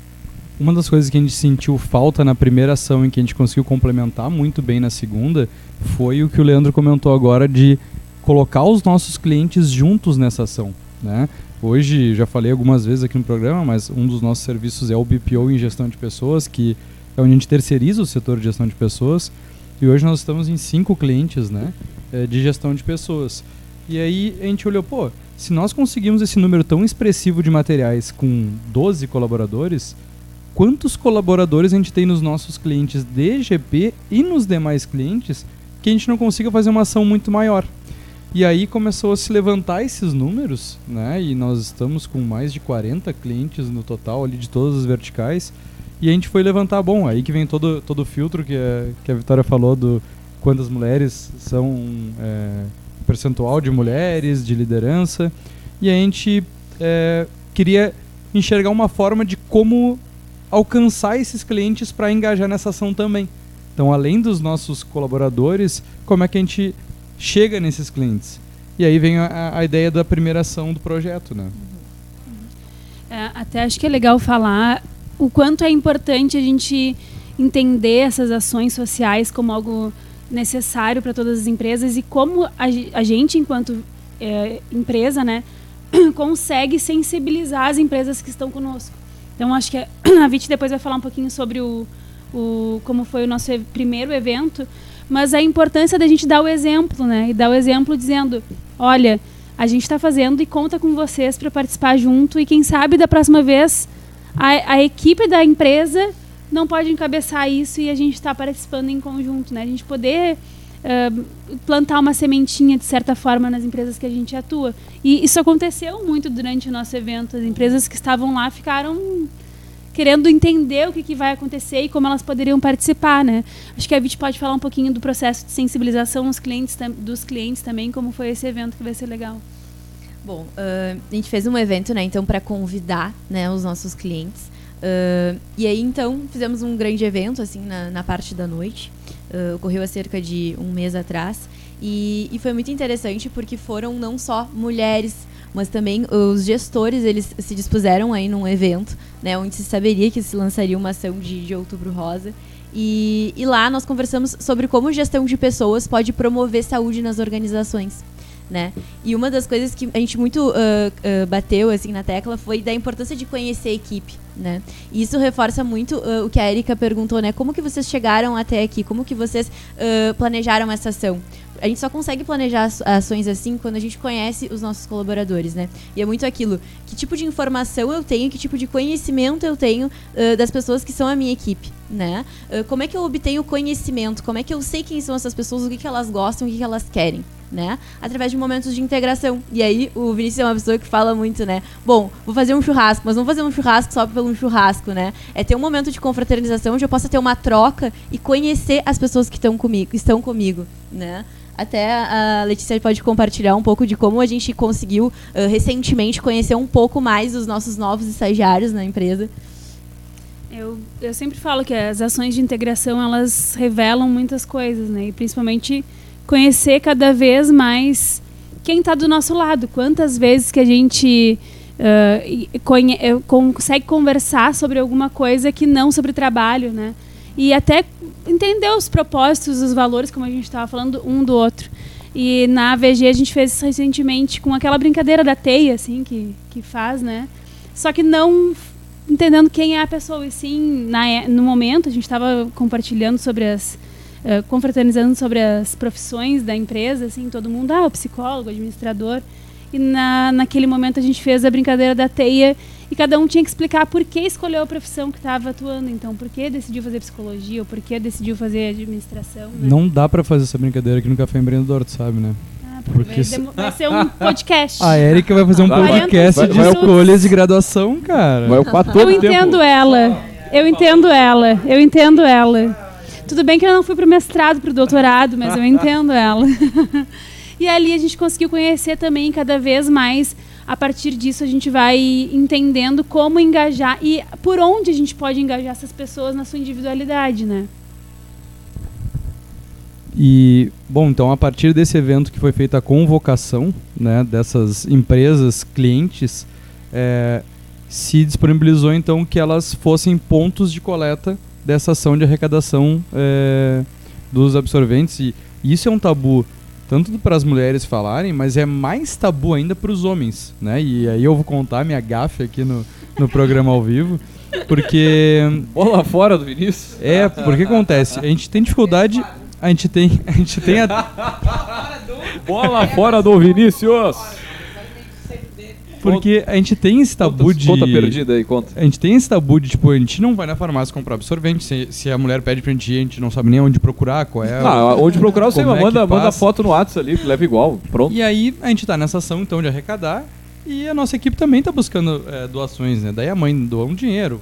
uma das coisas que a gente sentiu falta na primeira ação e que a gente conseguiu complementar muito bem na segunda foi o que o Leandro comentou agora de colocar os nossos clientes juntos nessa ação, né? Hoje, já falei algumas vezes aqui no programa, mas um dos nossos serviços é o BPO em gestão de pessoas, que é onde a gente terceiriza o setor de gestão de pessoas. E hoje nós estamos em cinco clientes né, eh, de gestão de pessoas. E aí a gente olhou, pô, se nós conseguimos esse número tão expressivo de materiais com 12 colaboradores, quantos colaboradores a gente tem nos nossos clientes de GP e nos demais clientes que a gente não consiga fazer uma ação muito maior. E aí começou a se levantar esses números, né? E nós estamos com mais de 40 clientes no total ali de todas as verticais. E a gente foi levantar, bom, aí que vem todo, todo o filtro que a, que a Vitória falou do quantas mulheres são é, percentual de mulheres, de liderança. E a gente é, queria enxergar uma forma de como alcançar esses clientes para engajar nessa ação também. Então, além dos nossos colaboradores, como é que a gente chega nesses clientes? E aí vem a, a ideia da primeira ação do projeto, né? É, até acho que é legal falar o quanto é importante a gente entender essas ações sociais como algo necessário para todas as empresas e como a, a gente, enquanto é, empresa, né, consegue sensibilizar as empresas que estão conosco. Então, acho que a Vit depois vai falar um pouquinho sobre o, o como foi o nosso primeiro evento, mas a importância da gente dar o exemplo, né? E dar o exemplo dizendo, olha, a gente está fazendo e conta com vocês para participar junto e quem sabe da próxima vez a, a equipe da empresa não pode encabeçar isso e a gente está participando em conjunto, né? A gente poder uh, plantar uma sementinha de certa forma nas empresas que a gente atua. E isso aconteceu muito durante o nosso evento. As empresas que estavam lá ficaram querendo entender o que, que, vai acontecer e como elas poderiam participar, né? Acho que a Vit pode falar um pouquinho do processo de sensibilização dos clientes, dos clientes também, como foi esse evento que vai ser legal. Bom, uh, a gente fez um evento, né, então, para convidar, né, os nossos clientes. Uh, e aí, então, fizemos um grande evento, assim, na, na parte da noite. Uh, ocorreu há cerca de um mês atrás. E, e, foi muito interessante porque foram não só mulheres, mas também os gestores, eles se dispuseram aí num evento, né, onde se saberia que se lançaria uma ação de, de Outubro Rosa. E, e lá nós conversamos sobre como gestão de pessoas pode promover saúde nas organizações né? E uma das coisas que a gente muito uh, uh, bateu assim na tecla foi da importância de conhecer a equipe, né? E isso reforça muito uh, o que a Erika perguntou, né? Como que vocês chegaram até aqui? Como que vocês planejaram essa ação? A gente só consegue planejar ações assim quando a gente conhece os nossos colaboradores, né? E é muito aquilo, que tipo de informação eu tenho, que tipo de conhecimento eu tenho uh, das pessoas que são a minha equipe, né? Uh, como é que eu obtenho conhecimento? Como é que eu sei quem são essas pessoas, o que, que elas gostam, o que, que elas querem? Né? Através de momentos de integração. E aí, o Vinícius é uma pessoa que fala muito, né? Bom, vou fazer um churrasco, mas não fazer um churrasco só pelo um churrasco, né? É ter um momento de confraternização onde eu possa ter uma troca e conhecer as pessoas que estão comigo, né? Até a Letícia pode compartilhar um pouco de como a gente conseguiu uh, recentemente conhecer um pouco mais os nossos novos estagiários na empresa. Eu, eu sempre falo que as ações de integração elas revelam muitas coisas, né? E principalmente conhecer cada vez mais quem está do nosso lado. Quantas vezes que a gente uh, consegue conversar sobre alguma coisa que não sobre trabalho, né? E até entender os propósitos, os valores, como a gente estava falando, um do outro. E na AVG a gente fez recentemente com aquela brincadeira da teia, assim, que, que faz, né? Só que não entendendo quem é a pessoa, e sim, na, é, no momento, a gente estava compartilhando sobre as. Uh, confraternizando sobre as profissões da empresa, assim, todo mundo, ah, o psicólogo, o administrador. E na, naquele momento a gente fez a brincadeira da teia e cada um tinha que explicar por que escolheu a profissão que estava atuando. Então, por que decidiu fazer psicologia ou por que decidiu fazer administração. Né? Não dá para fazer essa brincadeira aqui no Café Empreendedor, tu sabe, né? Ah, porque vai, vai, ser um podcast. A Erika vai fazer um podcast vai, de escolhas de graduação, cara. Vai ocupar todo Eu entendo tempo. ela. Eu entendo ela. Eu entendo ela. Tudo bem que eu não fui pro mestrado, pro doutorado, mas eu entendo ela. e ali a gente conseguiu conhecer também cada vez mais a partir disso a gente vai entendendo como engajar e por onde a gente pode engajar essas pessoas na sua individualidade, né? E, bom, então a partir desse evento que foi feita a convocação né, dessas empresas, clientes, é, se disponibilizou então que elas fossem pontos de coleta dessa ação de arrecadação é, dos absorventes. E isso é um tabu tanto para as mulheres falarem, mas é mais tabu ainda para os homens, né? E aí eu vou contar minha gafe aqui no, no programa ao vivo, porque bola fora do Vinícius. É, porque acontece, a gente tem dificuldade, a gente tem, a gente tem a bola fora do Vinícius. Porque a gente tem esse tabu de. conta perdida aí, conta. A gente tem esse tabu de, tipo, a gente não vai na farmácia comprar absorvente. Se, se a mulher pede pra gente ir, a gente não sabe nem onde procurar, qual é. o- Ah, onde procurar você é manda, manda foto no WhatsApp ali, leva igual, pronto. E aí a gente tá nessa ação então de arrecadar e a nossa equipe também tá buscando é, doações, né? Daí a mãe doa um dinheiro,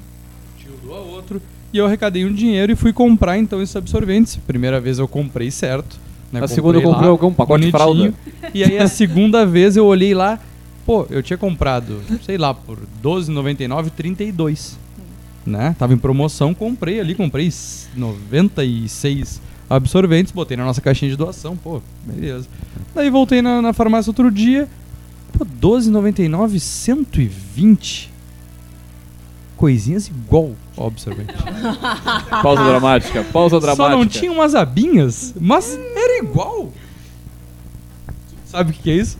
o tio doa outro, e eu arrecadei um dinheiro e fui comprar então esses absorventes. Primeira vez eu comprei certo. Né? A segunda eu Comprei comprei lá, algum pacote de fralda. E aí a segunda vez eu olhei lá, pô, eu tinha comprado, sei lá, por R$12,99, 32. Né? Tava em promoção, comprei ali, comprei s- 96 absorventes, botei na nossa caixinha de doação, pô, beleza. Daí voltei na, na farmácia outro dia, pô, R$12,99, 120. Coisinhas igual ao absorvente. Pausa dramática, pausa dramática. Só não tinha umas abinhas, mas era igual. Sabe o que que é isso?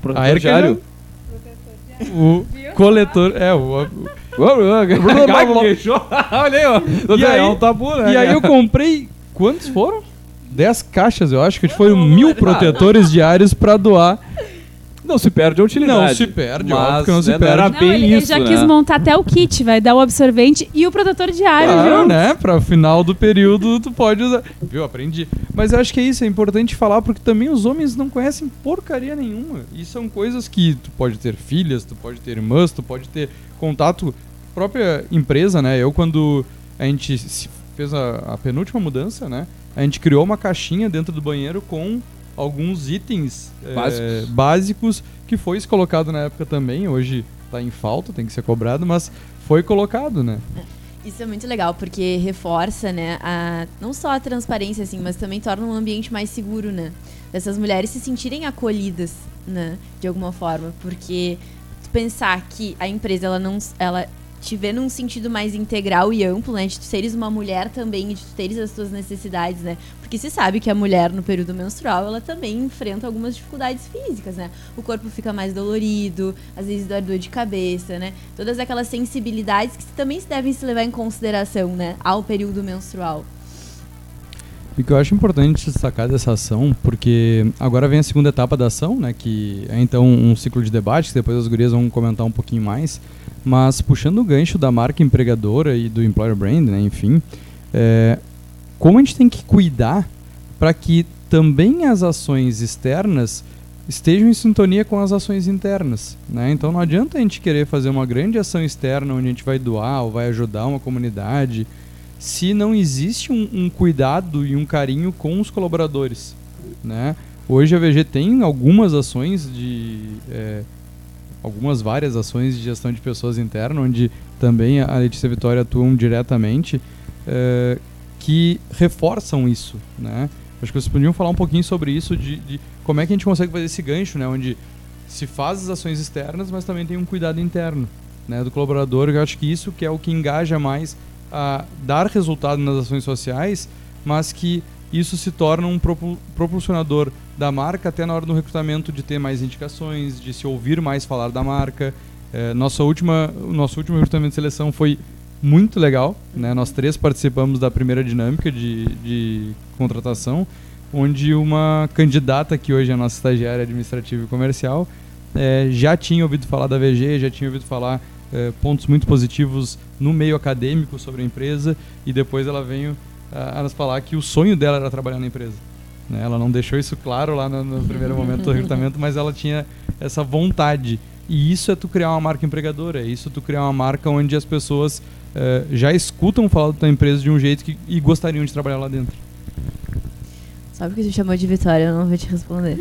Protetor A Erika diário. O coletor, é, o. Olha aí, ó. E aí- é um tabu, né? E aí eu comprei. Quantos foram? 10 caixas, eu acho que foram mil protetores diários pra doar. Não se perde a utilidade. Não se perde, mas, óbvio que não se né, perde. era Não, bem ele, ele isso, já né? quis montar até o kit, vai dar o absorvente e o protetor diário, Claro, viu? né? Pra final do período tu pode usar. Viu? Aprendi. Mas eu acho que é isso, é importante falar, porque também os homens não conhecem porcaria nenhuma. E são coisas que tu pode ter filhas, tu pode ter irmãs, tu pode ter contato. Própria empresa, né? Eu, quando a gente fez a, a penúltima mudança, né? A gente criou uma caixinha dentro do banheiro com alguns itens eh, Básicos. básicos que foi colocado na época também. Hoje tá em falta, tem que ser cobrado, mas foi colocado, né? Isso é muito legal, porque reforça, né, a, não só a transparência, assim, mas também torna um ambiente mais seguro, né? Dessas mulheres se sentirem acolhidas, né, de alguma forma. Porque pensar que a empresa, ela não. Ela te vê num sentido mais integral e amplo, né? De seres uma mulher também, e de teres as tuas necessidades, né? Porque se sabe que a mulher, no período menstrual, ela também enfrenta algumas dificuldades físicas, né? O corpo fica mais dolorido, às vezes dá dor de cabeça, né? Todas aquelas sensibilidades que também devem se levar em consideração, né? Ao período menstrual. E que eu acho importante destacar dessa ação, porque agora vem a segunda etapa da ação, né, que é então um ciclo de debate, que depois as gurias vão comentar um pouquinho mais, mas puxando o gancho da marca empregadora e do employer brand, né, enfim, é, como a gente tem que cuidar para que também as ações externas estejam em sintonia com as ações internas, né? Então não adianta a gente querer fazer uma grande ação externa onde a gente vai doar ou vai ajudar uma comunidade, se não existe um, um cuidado e um carinho com os colaboradores, né? Hoje a VG tem algumas ações de é, algumas várias ações de gestão de pessoas interna, onde também a Letícia Vitória atuam diretamente, é, que reforçam isso, né? Acho que vocês podiam falar um pouquinho sobre isso, de, de como é que a gente consegue fazer esse gancho, né? Onde se faz as ações externas, mas também tem um cuidado interno, né? Do colaborador, eu acho que isso que é o que engaja mais a dar resultado nas ações sociais, mas que isso se torna um propul- propulsionador da marca até na hora do recrutamento de ter mais indicações, de se ouvir mais falar da marca. É, nossa última, o nosso último recrutamento de seleção foi muito legal, né? Nós três participamos da primeira dinâmica de, de contratação, onde uma candidata que hoje é nossa estagiária administrativa e comercial é, já tinha ouvido falar da VG, já tinha ouvido falar é, pontos muito positivos no meio acadêmico sobre a empresa e depois ela veio a, a nos falar que o sonho dela era trabalhar na empresa. Né? Ela não deixou isso claro lá no, no primeiro momento do recrutamento, mas ela tinha essa vontade. E isso é tu criar uma marca empregadora, é isso tu criar uma marca onde as pessoas eh, já escutam falar da tua empresa de um jeito que, e gostariam de trabalhar lá dentro. Sabe que você chamou de Vitória, eu não vou te responder.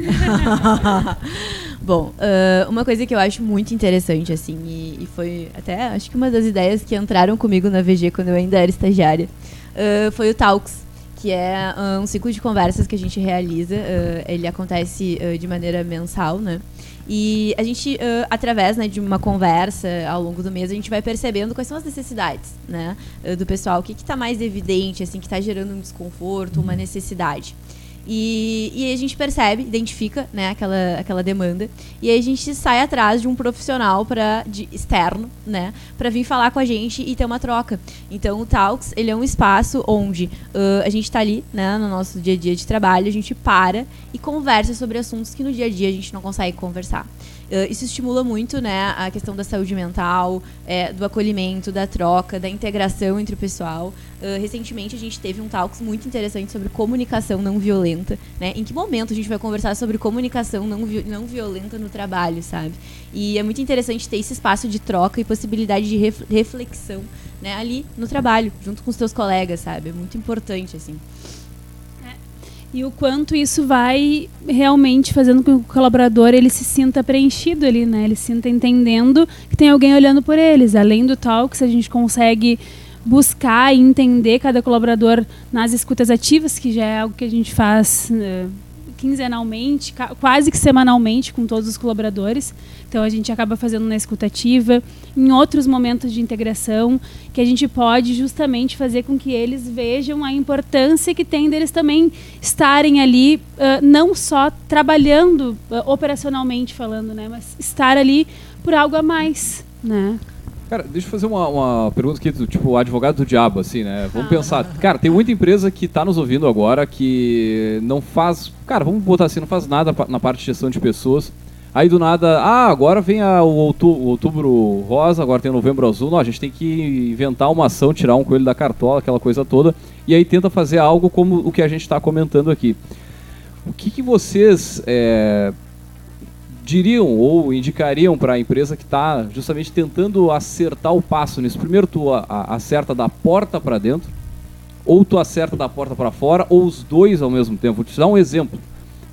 Bom, ah, uma coisa que eu acho muito interessante, assim, e, e foi até acho que uma das ideias que entraram comigo na VG quando eu ainda era estagiária, ah, foi o Talks, que é um ciclo de conversas que a gente realiza. ah, ele acontece ah, de maneira mensal, né? E a gente, ah, através né, de uma conversa ao longo do mês, a gente vai percebendo quais são as necessidades né, do pessoal, o que está mais evidente, assim, que está gerando um desconforto, uma necessidade. E, e a gente percebe, identifica né, aquela, aquela demanda, e aí a gente sai atrás de um profissional pra, de, externo, né, para vir falar com a gente e ter uma troca. Então o Talks ele é um espaço onde ah, a gente está ali, né, no nosso dia a dia de trabalho, a gente para e conversa sobre assuntos que no dia a dia a gente não consegue conversar. Uh, isso estimula muito né, a questão da saúde mental, é, do acolhimento, da troca, da integração entre o pessoal. Uh, recentemente a gente teve um talks muito interessante sobre comunicação não violenta. Né? Em que momento a gente vai conversar sobre comunicação não, vi não violenta no trabalho, sabe? E é muito interessante ter esse espaço de troca e possibilidade de ref reflexão né, ali no trabalho, junto com os teus colegas, sabe? É muito importante, assim. E o quanto isso vai realmente fazendo com que o colaborador ele se sinta preenchido ali, né? Ele se sinta entendendo que tem alguém olhando por eles. Além do talks, a gente consegue buscar e entender cada colaborador nas escutas ativas, que já é algo que a gente faz uh, quinzenalmente, quase que semanalmente com todos os colaboradores. Então a gente acaba fazendo na escutativa, em outros momentos de integração, que a gente pode justamente fazer com que eles vejam a importância que tem deles também estarem ali, uh, não só trabalhando uh, operacionalmente falando, né, mas estar ali por algo a mais, né? Cara, deixa eu fazer uma, uma pergunta aqui, do, tipo, advogado do diabo, assim, né? Vamos ah. pensar. Cara, tem muita empresa que está nos ouvindo agora que não faz. Cara, vamos botar assim, não faz nada na parte de gestão de pessoas. Aí do nada, ah, agora vem a, o, outubro, o outubro rosa, agora tem o novembro azul. Não, a gente tem que inventar uma ação, tirar um coelho da cartola, aquela coisa toda. E aí tenta fazer algo como o que a gente está comentando aqui. O que, que vocês. É, diriam ou indicariam para a empresa que está justamente tentando acertar o passo nisso? Primeiro tu a, a, acerta da porta para dentro, ou tu acerta da porta para fora, ou os dois ao mesmo tempo. Vou te dar um exemplo.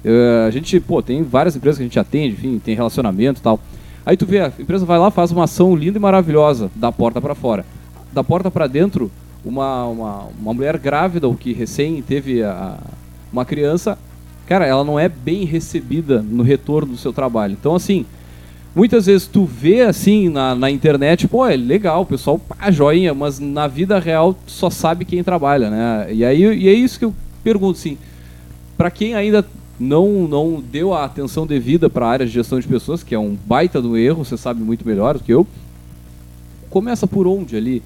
Uh, a gente, pô, tem várias empresas que a gente atende, enfim, tem relacionamento e tal. Aí tu vê, a empresa vai lá, faz uma ação linda e maravilhosa, da porta para fora. Da porta para dentro, uma, uma, uma mulher grávida ou que recém teve a, uma criança, cara, ela não é bem recebida no retorno do seu trabalho. Então, assim, muitas vezes tu vê assim na, na internet, pô, é legal, o pessoal, pá, joinha, mas na vida real só sabe quem trabalha, né? E aí e é isso que eu pergunto, assim, para quem ainda não, não deu a atenção devida para a área de gestão de pessoas, que é um baita do erro, você sabe muito melhor do que eu, começa por onde ali?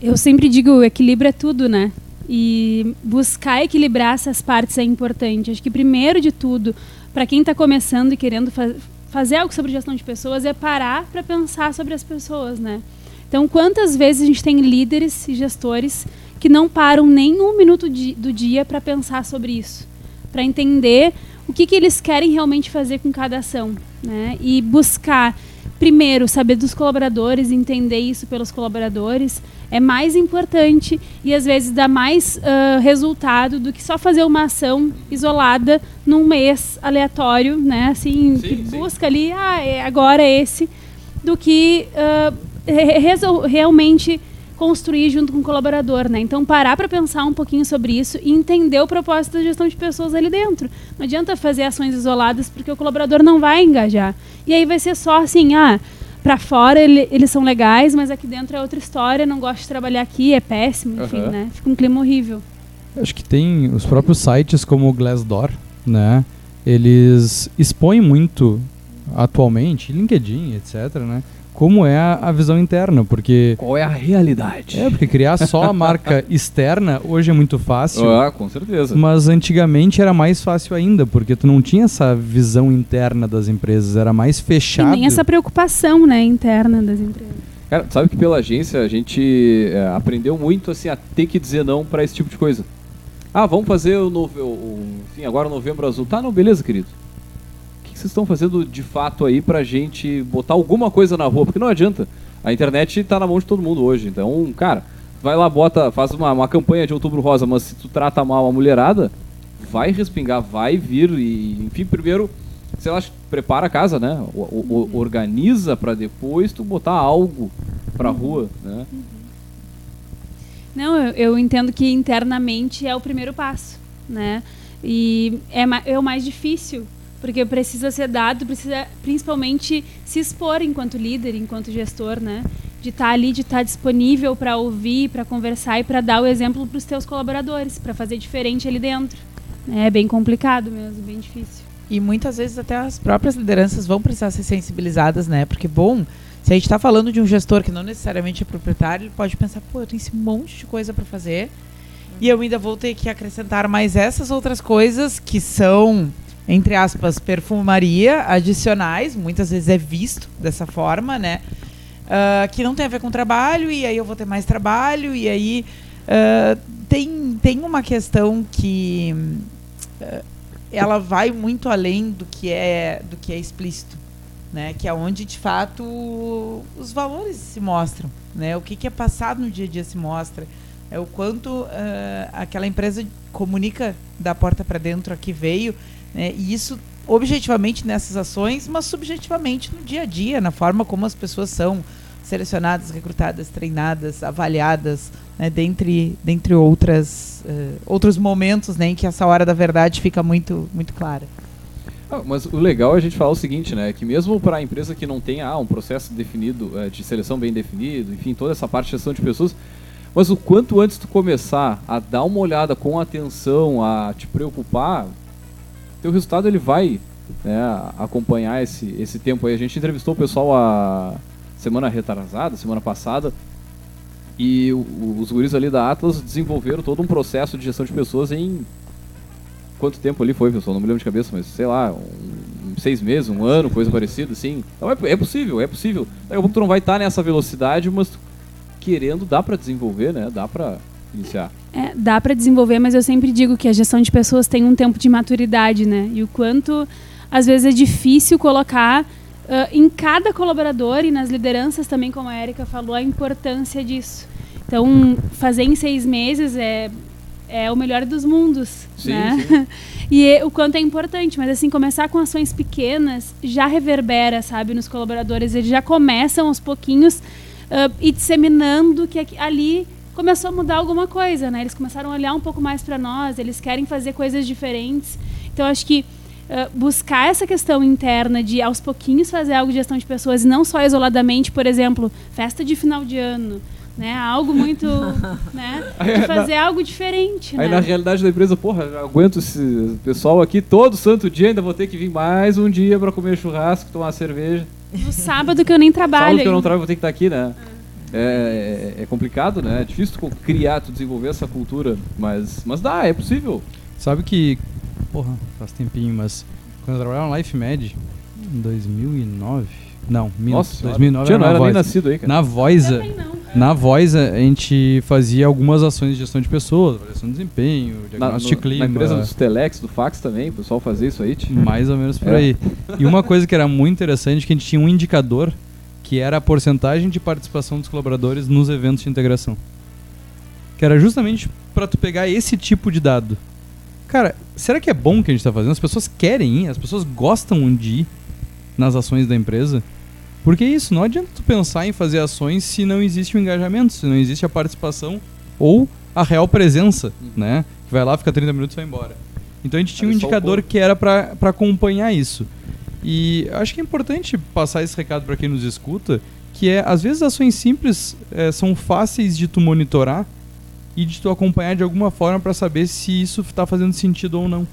Eu sempre digo, o equilíbrio é tudo, né? E buscar equilibrar essas partes é importante. Acho que primeiro de tudo, para quem está começando e querendo fa fazer algo sobre gestão de pessoas, é parar para pensar sobre as pessoas, né? Então, quantas vezes a gente tem líderes e gestores que não param nem um minuto do dia para pensar sobre isso, para entender o que, que eles querem realmente fazer com cada ação, né? E buscar primeiro, saber dos colaboradores, entender isso pelos colaboradores é mais importante e às vezes dá mais uh, resultado do que só fazer uma ação isolada num mês aleatório, né? Assim, sim, que sim. busca ali, ah, é, agora é esse, do que uh, realmente construir junto com o colaborador, né? Então parar para pensar um pouquinho sobre isso e entender o propósito da gestão de pessoas ali dentro. Não adianta fazer ações isoladas porque o colaborador não vai engajar. E aí vai ser só assim, ah, para fora ele, eles são legais, mas aqui dentro é outra história, não gosto de trabalhar aqui, é péssimo, enfim, uhum. né? Fica um clima horrível. Acho que tem os próprios sites como o Glassdoor, né? Eles expõem muito atualmente, LinkedIn, etc, né? Como é a, visão interna, porque... Qual é a realidade? É, porque criar só a marca externa hoje é muito fácil. Ah, com certeza. Mas antigamente era mais fácil ainda, porque tu não tinha essa visão interna das empresas, era mais fechado. E nem essa preocupação, né, interna das empresas. Cara, sabe que pela agência a gente é, aprendeu muito assim a ter que dizer não para esse tipo de coisa. Ah, vamos fazer o, novo, o, enfim, agora o novembro azul. Tá, não, beleza, querido que vocês estão fazendo de fato aí pra gente botar alguma coisa na rua? Porque não adianta. A internet tá na mão de todo mundo hoje. Então, cara, vai lá, bota, faz uma, uma campanha de outubro rosa, mas se tu trata mal a mulherada, vai respingar, vai vir e, enfim, primeiro, sei lá, prepara a casa, né? O, o, organiza para depois tu botar algo pra rua, né? Não, eu, eu, entendo que internamente é o primeiro passo, né? E é, é o mais difícil, porque precisa ser dado, precisa principalmente se expor enquanto líder, enquanto gestor, né? De estar tá ali, de estar tá disponível para ouvir, para conversar e para dar o exemplo para os teus colaboradores, para fazer diferente ali dentro. É bem complicado mesmo, bem difícil. E muitas vezes até as próprias lideranças vão precisar ser sensibilizadas, né? Porque, bom, se a gente está falando de um gestor que não necessariamente é proprietário, ele pode pensar, pô, eu tenho esse monte de coisa para fazer e eu ainda vou ter que acrescentar mais essas outras coisas que são entre aspas, perfumaria adicionais, muitas vezes é visto dessa forma, né? Uh, que não tem a ver com trabalho, e aí eu vou ter mais trabalho, e aí uh, tem, tem uma questão que uh, ela vai muito além do que é, do que é explícito, né? Que é onde de fato os valores se mostram, né? O que, que é passado no dia a dia se mostra, é o quanto aquela empresa comunica da porta para dentro a que veio, né? E isso objetivamente nessas ações, mas subjetivamente no dia a dia, na forma como as pessoas são selecionadas, recrutadas, treinadas, avaliadas, né, dentre, dentre outras, uh, outros momentos né, em que essa hora da verdade fica muito, muito clara. Ah, mas o legal é a gente falar o seguinte, né? Que mesmo para a empresa que não tem ah, um processo definido, é, de seleção bem definido, enfim, toda essa parte de gestão de pessoas, mas o quanto antes tu começar a dar uma olhada com atenção, a te preocupar, teu resultado ele vai né, acompanhar esse, esse tempo aí. A gente entrevistou o pessoal a semana retrasada, semana passada, e o, os guris ali da Atlas desenvolveram todo um processo de gestão de pessoas em quanto tempo ali foi, pessoal? Não me lembro de cabeça, mas sei lá, um, seis meses, um ano, coisa parecida, assim. Então é, é, possível, é possível. Daqui a pouco tu não vai estar nessa velocidade, mas querendo dá para desenvolver, né? Dá para iniciar. É, dá para desenvolver, mas eu sempre digo que a gestão de pessoas tem um tempo de maturidade, né? E o quanto às vezes é difícil colocar uh, em cada colaborador e nas lideranças também, como a Erika falou, a importância disso. Então, fazer em seis meses é, é o melhor dos mundos, sim, né? Sim. e o quanto é importante, mas assim, começar com ações pequenas já reverbera, sabe, nos colaboradores. Eles já começam aos pouquinhos uh, e disseminando que ali começou a mudar alguma coisa, né? Eles começaram a olhar um pouco mais para nós, eles querem fazer coisas diferentes. Então, acho que uh, buscar essa questão interna de, aos pouquinhos, fazer algo de gestão de pessoas e não só isoladamente, por exemplo, festa de final de ano. Né? Algo muito. né? De fazer na, algo diferente. Aí né? na realidade da empresa, porra, aguento esse pessoal aqui todo santo dia, ainda vou ter que vir mais um dia para comer churrasco, tomar cerveja. No sábado que eu nem trabalho. Sábado que eu não trabalho, vou ter que estar aqui, né? É. É, é, é, complicado, né? É difícil tu criar, tu desenvolver essa cultura, mas, mas dá, é possível. Sabe que, porra, faz tempinho, mas quando eu trabalhava na Life Med, em 2009, não, Nossa, 2009 Tia, não era nem nascido aí, cara. Na Voisa, na Voisa a gente fazia algumas ações de gestão de pessoas, avaliação de desempenho, diagnóstico de clima. Na empresa dos Telex, do Fax também, o pessoal fazia isso aí? Tia? Mais ou menos por é. aí. E uma coisa que era muito interessante, é que a gente tinha um indicador que era a porcentagem de participação dos colaboradores nos eventos de integração. Que era justamente para tu pegar esse tipo de dado. Cara, será que é bom o que a gente está fazendo? As pessoas querem ir, as pessoas gostam de ir nas ações da empresa. Porque é isso, não adianta tu pensar em fazer ações se não existe o engajamento, se não existe a participação ou a real presença, uhum. né? Que vai lá, fica 30 minutos e vai embora. Então a gente tinha um indicador que era para acompanhar isso. E acho que é importante passar esse recado para quem nos escuta, que é, às vezes, ações simples é, são fáceis de tu monitorar e de tu acompanhar de alguma forma para saber se isso está fazendo sentido ou não.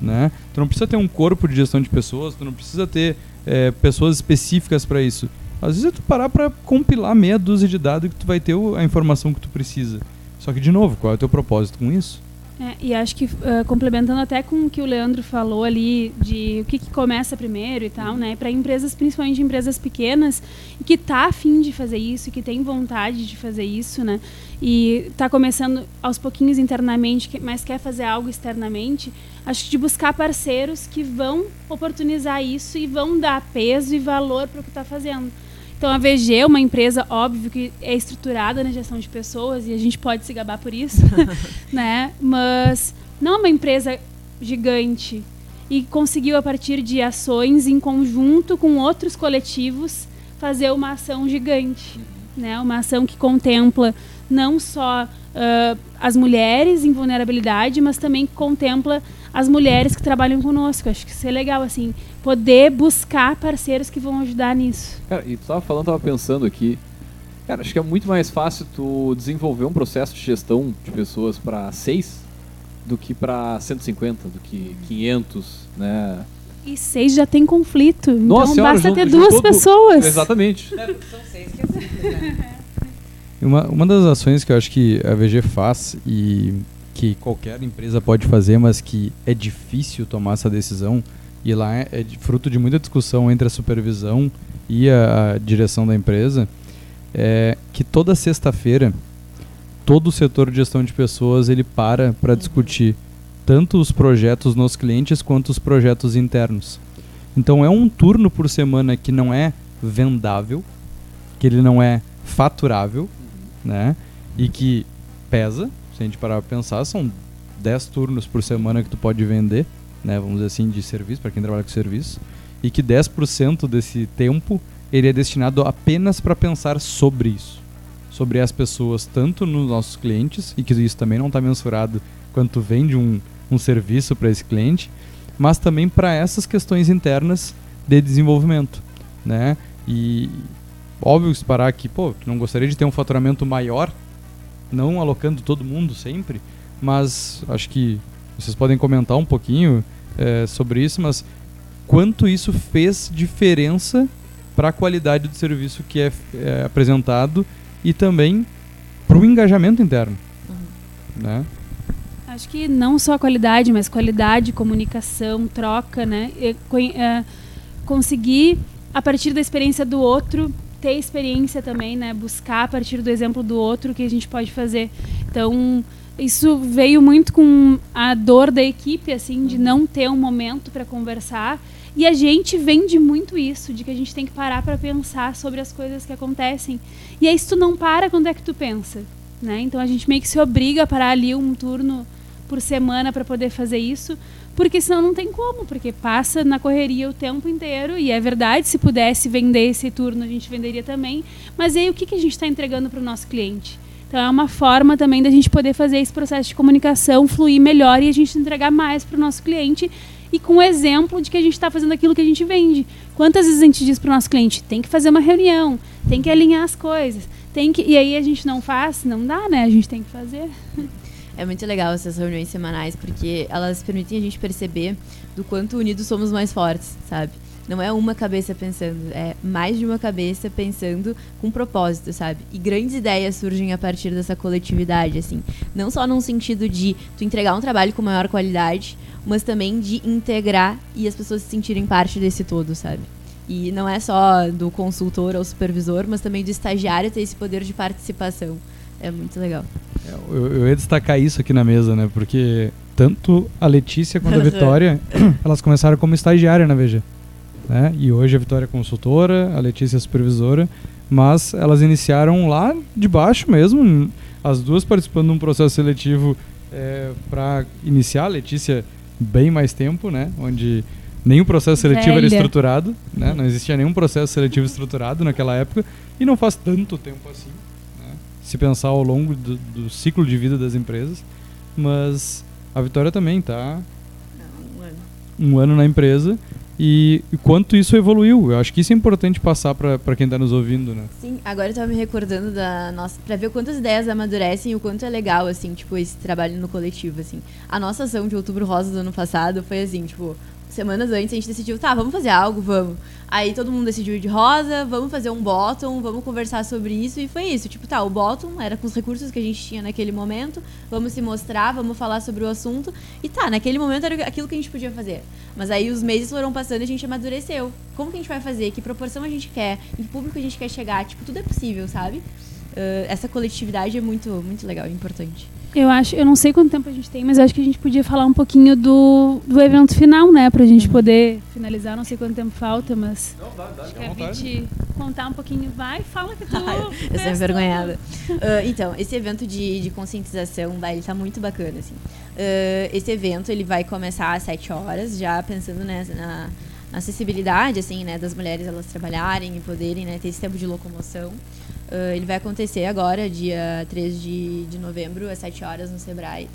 Né? Tu não precisa ter um corpo de gestão de pessoas, tu não precisa ter é, pessoas específicas para isso. Às vezes é tu parar para compilar meia dúzia de dados que tu vai ter a informação que tu precisa. Só que, de novo, qual é o teu propósito com isso? É, e acho que uh, complementando até com o que o Leandro falou ali de o que, que começa primeiro e tal, né? Para empresas, principalmente empresas pequenas, que tá afim de fazer isso, que tem vontade de fazer isso, né? E está começando aos pouquinhos internamente, mas quer fazer algo externamente, acho que de buscar parceiros que vão oportunizar isso e vão dar peso e valor para o que está fazendo. Então a VG é uma empresa, óbvio, que é estruturada na gestão de pessoas e a gente pode se gabar por isso, né? Mas não é uma empresa gigante e conseguiu a partir de ações em conjunto com outros coletivos fazer uma ação gigante, né? Uma ação que contempla não só uh, as mulheres em vulnerabilidade, mas também contempla as mulheres que trabalham conosco. Acho que isso é legal, assim, poder buscar parceiros que vão ajudar nisso. Cara, e tu tava falando, tava pensando aqui, cara, acho que é muito mais fácil tu desenvolver um processo de gestão de pessoas para seis do que para 150, do que 500, né? E seis já tem conflito. Nossa então senhora, basta junto, ter duas pessoas. Exatamente. São seis que é simples, né? Uma, uma das ações que eu acho que a VG faz e que qualquer empresa pode fazer, mas que é difícil tomar essa decisão, e lá é, é de- fruto de muita discussão entre a supervisão e a, a direção da empresa, é que toda sexta-feira todo o setor de gestão de pessoas ele para para discutir tanto os projetos nos clientes quanto os projetos internos. Então é um turno por semana que não é vendável, que ele não é faturável, né? E que pesa, se a gente parar pra pensar, são 10 turnos por semana que tu pode vender, né? Vamos dizer assim, de serviço, para quem trabalha com serviço. E que 10% desse tempo ele é destinado apenas para pensar sobre isso. Sobre as pessoas, tanto nos nossos clientes, e que isso também não está mensurado quando tu vende um, um serviço para esse cliente, mas também para essas questões internas de desenvolvimento, né? E óbvio se parar aqui, pô, não gostaria de ter um faturamento maior, não alocando todo mundo sempre, mas acho que vocês podem comentar um pouquinho eh, sobre isso, mas quanto isso fez diferença para a qualidade do serviço que é, é apresentado e também para o engajamento interno, né? Acho que não só qualidade, mas qualidade, comunicação, troca, né? E é, conseguir, a partir da experiência do outro, ter experiência também, né? Buscar a partir do exemplo do outro o que a gente pode fazer. Então, isso veio muito com a dor da equipe, assim, de não ter um momento para conversar. E a gente vende muito isso, de que a gente tem que parar para pensar sobre as coisas que acontecem. E aí, se tu não para, quando é que tu pensa? Né? Então a gente meio que se obriga a parar ali um turno por semana para poder fazer isso, porque senão não tem como, porque passa na correria o tempo inteiro, e é verdade, se pudesse vender esse turno, a gente venderia também, mas aí o que, que a gente está entregando para o nosso cliente? Então é uma forma também da gente poder fazer esse processo de comunicação fluir melhor e a gente entregar mais para o nosso cliente e com o exemplo de que a gente está fazendo aquilo que a gente vende. Quantas vezes a gente diz para o nosso cliente, tem que fazer uma reunião, tem que alinhar as coisas, tem que e aí a gente não faz, não dá, né? A gente tem que fazer. É muito legal essas reuniões semanais, porque elas permitem a gente perceber do quanto unidos somos mais fortes, sabe? Não é uma cabeça pensando, é mais de uma cabeça pensando com propósito, sabe? E grandes ideias surgem a partir dessa coletividade, assim. Não só num sentido de tu entregar um trabalho com maior qualidade, mas também de integrar e as pessoas se sentirem parte desse todo, sabe? E não é só do consultor ou supervisor, mas também do estagiário ter esse poder de participação. É muito legal. Eu, eu ia destacar isso aqui na mesa, né? Porque tanto a Letícia quanto a Vitória, elas começaram como estagiária na VG. Né? E hoje a Vitória é consultora, a Letícia é supervisora, mas elas iniciaram lá de baixo mesmo, as duas participando de um processo seletivo para iniciar, a Letícia bem mais tempo, né? Onde nenhum processo seletivo era Velha. estruturado, né? Não existia nenhum processo seletivo estruturado naquela época e não faz tanto tempo assim, né? Se pensar ao longo do, do ciclo de vida das empresas, mas a Vitória também tá um ano na empresa e, quanto isso evoluiu. Eu acho que isso é importante passar para quem está nos ouvindo, né? Sim, agora eu tava me recordando da nossa. pra ver quantas ideias amadurecem e o quanto é legal, assim, tipo, esse trabalho no coletivo, assim. A nossa ação de outubro rosa do ano passado foi assim, tipo, semanas antes a gente decidiu, tá, vamos fazer algo, vamos. Aí todo mundo decidiu ir de rosa, vamos fazer um bottom, vamos conversar sobre isso, e foi isso. Tipo, tá, o bottom era com os recursos que a gente tinha naquele momento, vamos se mostrar, vamos falar sobre o assunto, e tá, naquele momento era aquilo que a gente podia fazer. Mas aí os meses foram passando e a gente amadureceu. Como que a gente vai fazer? Que proporção a gente quer? Em que público a gente quer chegar? Tipo, tudo é possível, sabe? Uh, essa coletividade é muito, muito legal e importante. Eu acho, eu não sei quanto tempo a gente tem, mas acho que a gente podia falar um pouquinho do, do evento final, né? Pra gente poder finalizar. Não sei quanto tempo falta, mas acho que a Viti contar um pouquinho. Vai, fala que tu. Eu sou envergonhada. Uh, então, esse evento de, de conscientização, vai, ele tá muito bacana, assim. Uh, esse evento, ele vai começar às 7 horas, já pensando né, na, na acessibilidade, assim, né, das mulheres elas trabalharem e poderem, né, ter esse tempo de locomoção. Uh, ele vai acontecer agora, dia 3 de, de novembro, às 7 horas, no Sebrae.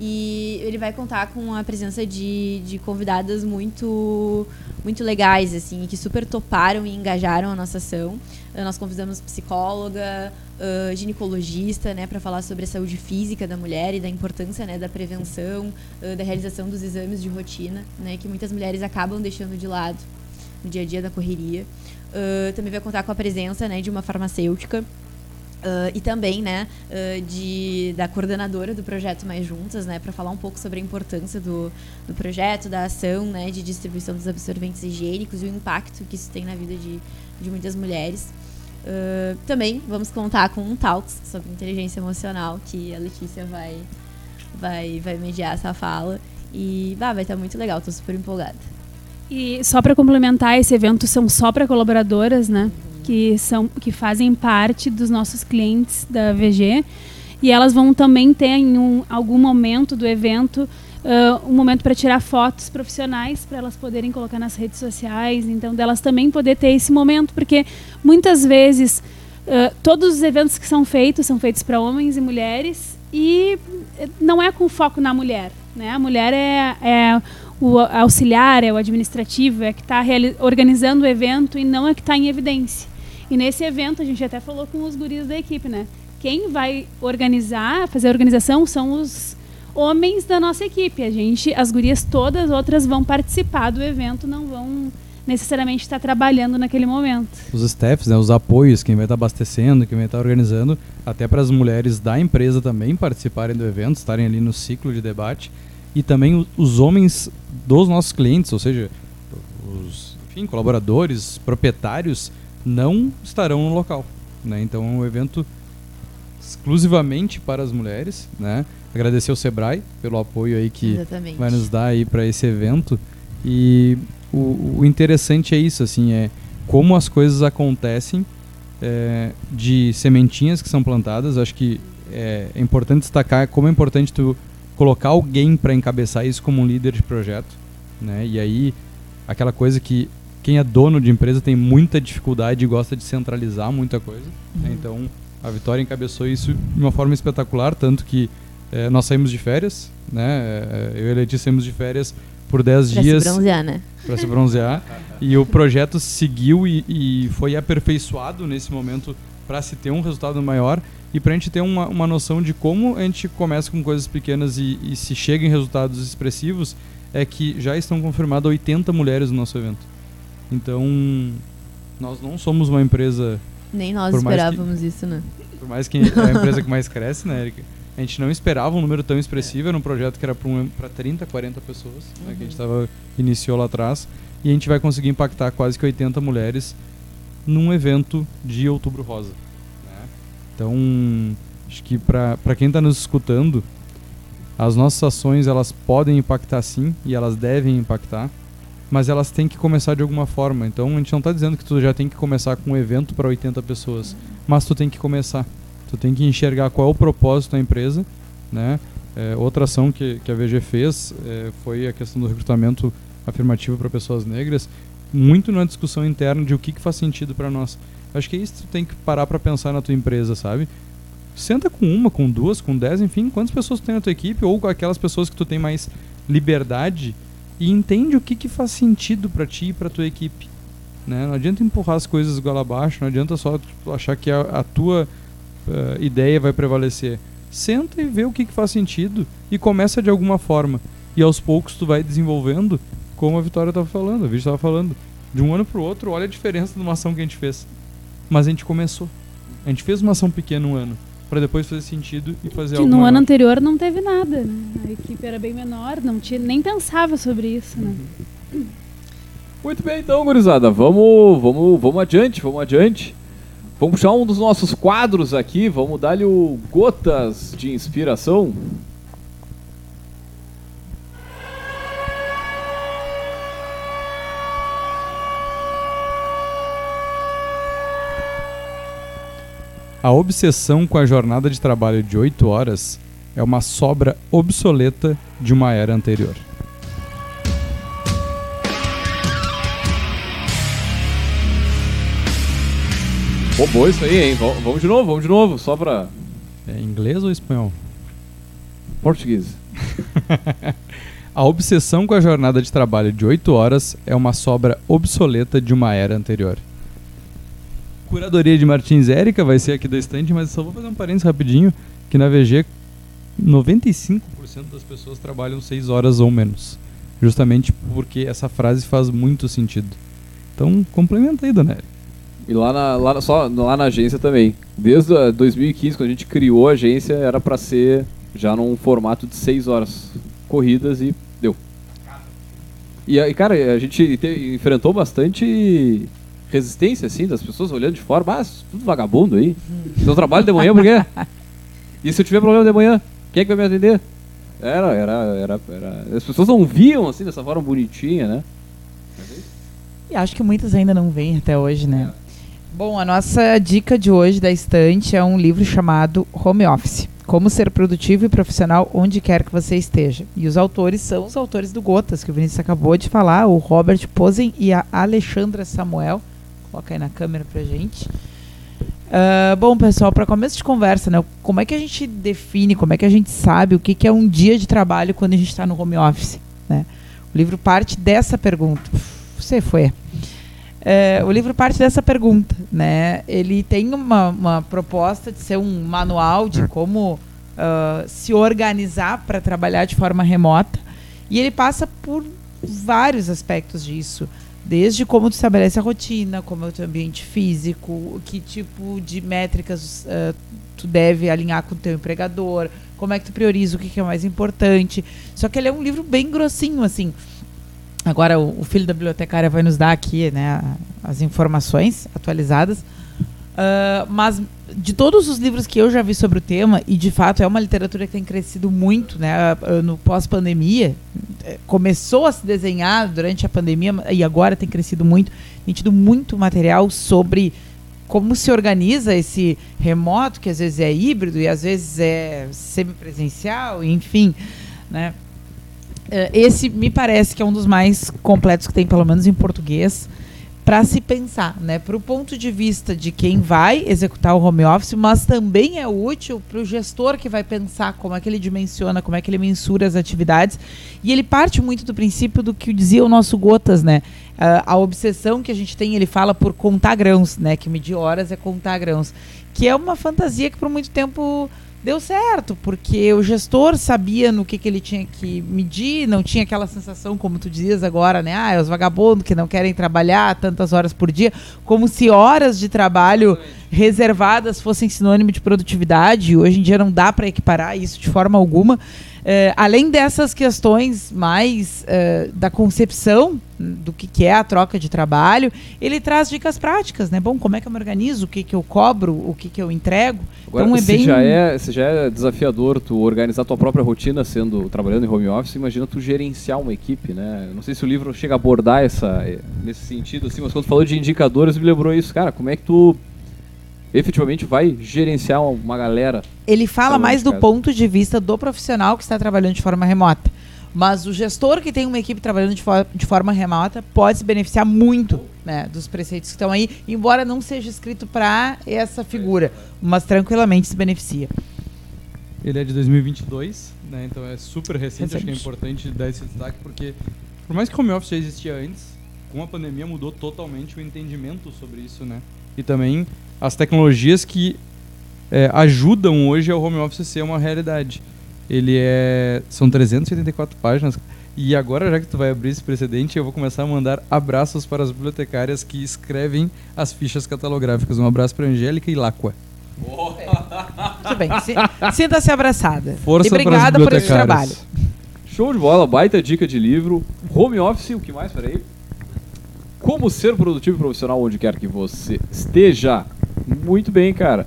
E ele vai contar com a presença de, de convidadas muito muito legais, assim, que super toparam e engajaram a nossa ação. Uh, nós convidamos psicóloga, uh, ginecologista, né, para falar sobre a saúde física da mulher e da importância, né, da prevenção, da realização dos exames de rotina, né, que muitas mulheres acabam deixando de lado no dia a dia da correria. Uh, também vai contar com a presença, né, de uma farmacêutica Uh, e também né, uh, de, da coordenadora do projeto Mais Juntas, né, para falar um pouco sobre a importância do, do projeto, da ação né, de distribuição dos absorventes higiênicos e o impacto que isso tem na vida de, de muitas mulheres. Uh, também vamos contar com um Talks sobre inteligência emocional, que a Letícia vai, vai, vai mediar essa fala. E bah, vai estar muito legal, estou super empolgada. E só para complementar, esse evento são só para colaboradoras, né? que são que fazem parte dos nossos clientes da VG e elas vão também ter em um, algum momento do evento uh, um momento para tirar fotos profissionais para elas poderem colocar nas redes sociais. Então delas também poder ter esse momento porque muitas vezes uh, todos os eventos que são feitos são feitos para homens e mulheres e não é com foco na mulher né? A mulher é, é o auxiliar, é o administrativo, é que está organizando o evento e não é que está em evidência. E nesse evento, a gente até falou com os guris da equipe, né? Quem vai organizar, fazer a organização são os homens da nossa equipe. A gente, as gurias todas outras vão participar do evento, não vão necessariamente estar trabalhando naquele momento. Os staffs, né, os apoios, quem vai estar abastecendo, quem vai estar organizando, até para as mulheres da empresa também participarem do evento, estarem ali no ciclo de debate, e também os homens dos nossos clientes, ou seja, os enfim, colaboradores, proprietários, não estarão no local. Né? Então é um evento exclusivamente para as mulheres. Né? Agradecer ao Sebrae pelo apoio aí que Exatamente. vai nos dar aí para esse evento. E o, o, interessante é isso, assim, é como as coisas acontecem é, de sementinhas que são plantadas. Acho que é, é importante destacar como é importante tu colocar alguém para encabeçar isso como um líder de projeto, né? E aí aquela coisa que quem é dono de empresa tem muita dificuldade e gosta de centralizar muita coisa. Né? Uhum. Né? Então, a Vitória encabeçou isso de uma forma espetacular, tanto que é, nós saímos de férias, né? É, eu e a Letícia saímos de férias por 10 dias. Para se bronzear, né? Para se bronzear. e o projeto seguiu e, e foi aperfeiçoado nesse momento para se ter um resultado maior e para a gente ter uma, uma noção de como a gente começa com coisas pequenas e, e se chega em resultados expressivos, é que já estão confirmadas 80 mulheres no nosso evento. Então, nós não somos uma empresa. Nem nós esperávamos que, isso, né? Por mais que é a empresa que mais cresce, né, Erika? A gente não esperava um número tão expressivo, era um projeto que era para um, 30, 40 pessoas, uhum. né, que a gente tava, iniciou lá atrás. E a gente vai conseguir impactar quase que 80 mulheres num evento de Outubro Rosa. Né? Então, acho que para quem está nos escutando, as nossas ações elas podem impactar sim e elas devem impactar mas elas têm que começar de alguma forma. Então a gente não está dizendo que tu já tem que começar com um evento para 80 pessoas, mas tu tem que começar. Tu tem que enxergar qual é o propósito da empresa, né? É, outra ação que, que a VG fez é, foi a questão do recrutamento afirmativo para pessoas negras, muito na discussão interna de o que, que faz sentido para nós. Acho que é isso que tu tem que parar para pensar na tua empresa, sabe? Senta com uma, com duas, com dez, enfim, quantas pessoas tu tem na tua equipe ou com aquelas pessoas que tu tem mais liberdade e entende o que, que faz sentido para ti e para tua equipe. Né? Não adianta empurrar as coisas goela abaixo, não adianta só achar que a, a tua uh, ideia vai prevalecer. Senta e vê o que, que faz sentido e começa de alguma forma. E aos poucos tu vai desenvolvendo, como a Vitória estava falando, a Vitória estava falando. De um ano para o outro, olha a diferença de uma ação que a gente fez. Mas a gente começou. A gente fez uma ação pequena um ano para depois fazer sentido e fazer que algo no maior. ano anterior não teve nada, né? A equipe era bem menor, não tinha, nem pensava sobre isso, né? Muito bem, então, gurizada, vamos, vamos, vamos adiante, vamos adiante. Vamos puxar um dos nossos quadros aqui, vamos dar-lhe o Gotas de Inspiração. A obsessão com a jornada de trabalho de 8 horas é uma sobra obsoleta de uma era anterior. Pô, isso aí, hein? Vamos de novo, vamos de novo, só pra. É inglês ou espanhol? Português. a obsessão com a jornada de trabalho de 8 horas é uma sobra obsoleta de uma era anterior. Curadoria de Martins Érica vai ser aqui da estante, mas só vou fazer um parênteses rapidinho, que na VG 95% das pessoas trabalham 6 horas ou menos. Justamente porque essa frase faz muito sentido. Então, complementa aí, Dona E lá na, lá, só, lá na agência também. Desde a 2015, quando a gente criou a agência, era pra ser já num formato de seis horas corridas e deu. E cara, a gente te- enfrentou bastante resistência, assim, das pessoas olhando de fora. Mas, tudo vagabundo aí. Seu trabalho de manhã, por quê? E se eu tiver problema de manhã, quem é que vai me atender? Era, era, era, era. As pessoas não viam, assim, dessa forma bonitinha, né? E acho que muitas ainda não vêm até hoje, né? Bom, a nossa dica de hoje da estante é um livro chamado Home Office. Como ser produtivo e profissional onde quer que você esteja. E os autores são os autores do Gotas, que o Vinícius acabou de falar, o Robert Posen e a Alexandra Samuel. Coloca aí na câmera pra gente. Ah, bom, pessoal, para começo de conversa, né? Como é que a gente define, como é que a gente sabe o que, que é um dia de trabalho quando a gente está no home office? Né? O livro parte dessa pergunta. Você foi. É, o livro parte dessa pergunta, né? Ele tem uma, uma proposta de ser um manual de como ah, se organizar para trabalhar de forma remota e ele passa por vários aspectos disso, desde como tu estabelece a rotina, como é o teu ambiente físico, que tipo de métricas ah, tu deve alinhar com o teu empregador, como é que tu prioriza o que, que é mais importante. Só que ele é um livro bem grossinho, assim. Agora o, o filho da bibliotecária vai nos dar aqui né, as informações atualizadas. Ah, mas de todos os livros que eu já vi sobre o tema, e de fato é uma literatura que tem crescido muito né, no pós-pandemia, eh, começou a se desenhar durante a pandemia e agora tem crescido muito, tem tido muito material sobre como se organiza esse remoto, que às vezes é híbrido e às vezes é semipresencial, enfim, né? Eh, Esse me parece que é um dos mais completos que tem, pelo menos em português, para se pensar, né? Para o ponto de vista de quem vai executar o home office, mas também é útil para o gestor que vai pensar como é que ele dimensiona, como é que ele mensura as atividades. E ele parte muito do princípio do que dizia o nosso Gotas, né? A obsessão que a gente tem, ele fala por contar grãos, né? Que medir horas é contar grãos. Que é uma fantasia que por muito tempo deu certo, porque o gestor sabia no que, que ele tinha que medir, não tinha aquela sensação, como tu dizias agora, né? Ah, é os vagabundos que não querem trabalhar tantas horas por dia, como se horas de trabalho reservadas fossem sinônimo de produtividade. Hoje em dia não dá para equiparar isso de forma alguma. Eh, além dessas questões mais eh, da concepção do que, que é a troca de trabalho, ele traz dicas práticas, né? Bom, como é que eu me organizo, o que, que eu cobro, o que, que eu entrego. Agora, então é se, bem. já é, se já é desafiador tu organizar tua própria rotina sendo trabalhando em home office, imagina tu gerenciar uma equipe, né? Não sei se o livro chega a abordar essa, eh, nesse sentido, assim, mas quando falou de indicadores, me lembrou isso. Cara, como é que tu efetivamente vai gerenciar uma, galera? Ele fala Trabalhando mais do ponto de vista do profissional que está trabalhando de forma remota. Mas o gestor que tem uma equipe trabalhando de, fo- de forma remota pode se beneficiar muito né, dos preceitos que estão aí, embora não seja escrito para essa figura, mas tranquilamente se beneficia. Ele é de 2022, né? Então é super recente. Acho que é Recente. importante dar esse destaque porque, por mais que o home office já existia antes, com a pandemia mudou totalmente o entendimento sobre isso, né? E também as tecnologias que é, ajudam hoje ao home office ser uma realidade. Ele é. São 384 páginas. E agora, já que tu vai abrir esse precedente, eu vou começar a mandar abraços para as bibliotecárias que escrevem as fichas catalográficas. Um abraço para Angélica e Lacqua. Muito bem. si- Sinta-se abraçada. Força e obrigada por esse trabalho. Show de bola, baita dica de livro. Home office, o que mais? Peraí. Como ser produtivo e profissional onde quer que você esteja. Muito bem, cara.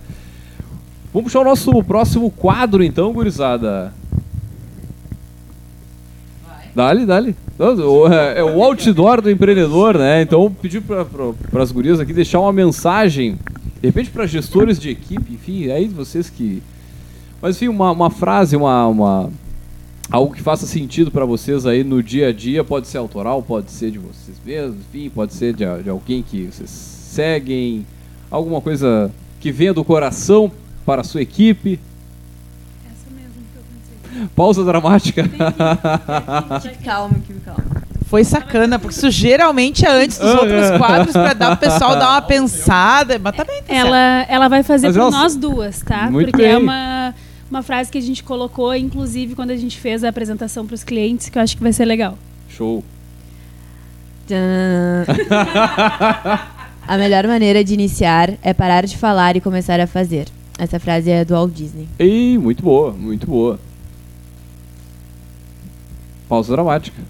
Vamos puxar o nosso próximo quadro, então, gurizada. Dali. Não, o- É é o outdoor do empreendedor, né? Então, pedir para as gurias aqui deixar uma mensagem, de repente para gestores de equipe, enfim, aí vocês que. Mas, enfim, uma, uma frase, uma, uma, algo que faça sentido para vocês aí no dia a dia, pode ser autoral, pode ser de vocês mesmos, enfim, pode ser de, de alguém que vocês seguem, alguma coisa que venha do coração para a sua equipe. Essa mesmo que eu pensei. Pausa dramática. Calmo, keep calmo. Foi sacana, porque isso geralmente é antes dos Ah, outros é. quadros para dar o pessoal dar uma pensada. Mas bem, tá. Ela, ela vai fazer Mas por nós duas, tá? Muito Porque é bem. uma, uma frase que a gente colocou, inclusive, quando a gente fez a apresentação para os clientes, que eu acho que vai ser legal. Show. A melhor maneira de iniciar é parar de falar e começar a fazer. Essa frase é do Walt Disney. Ei, muito boa, muito boa. Pausa dramática.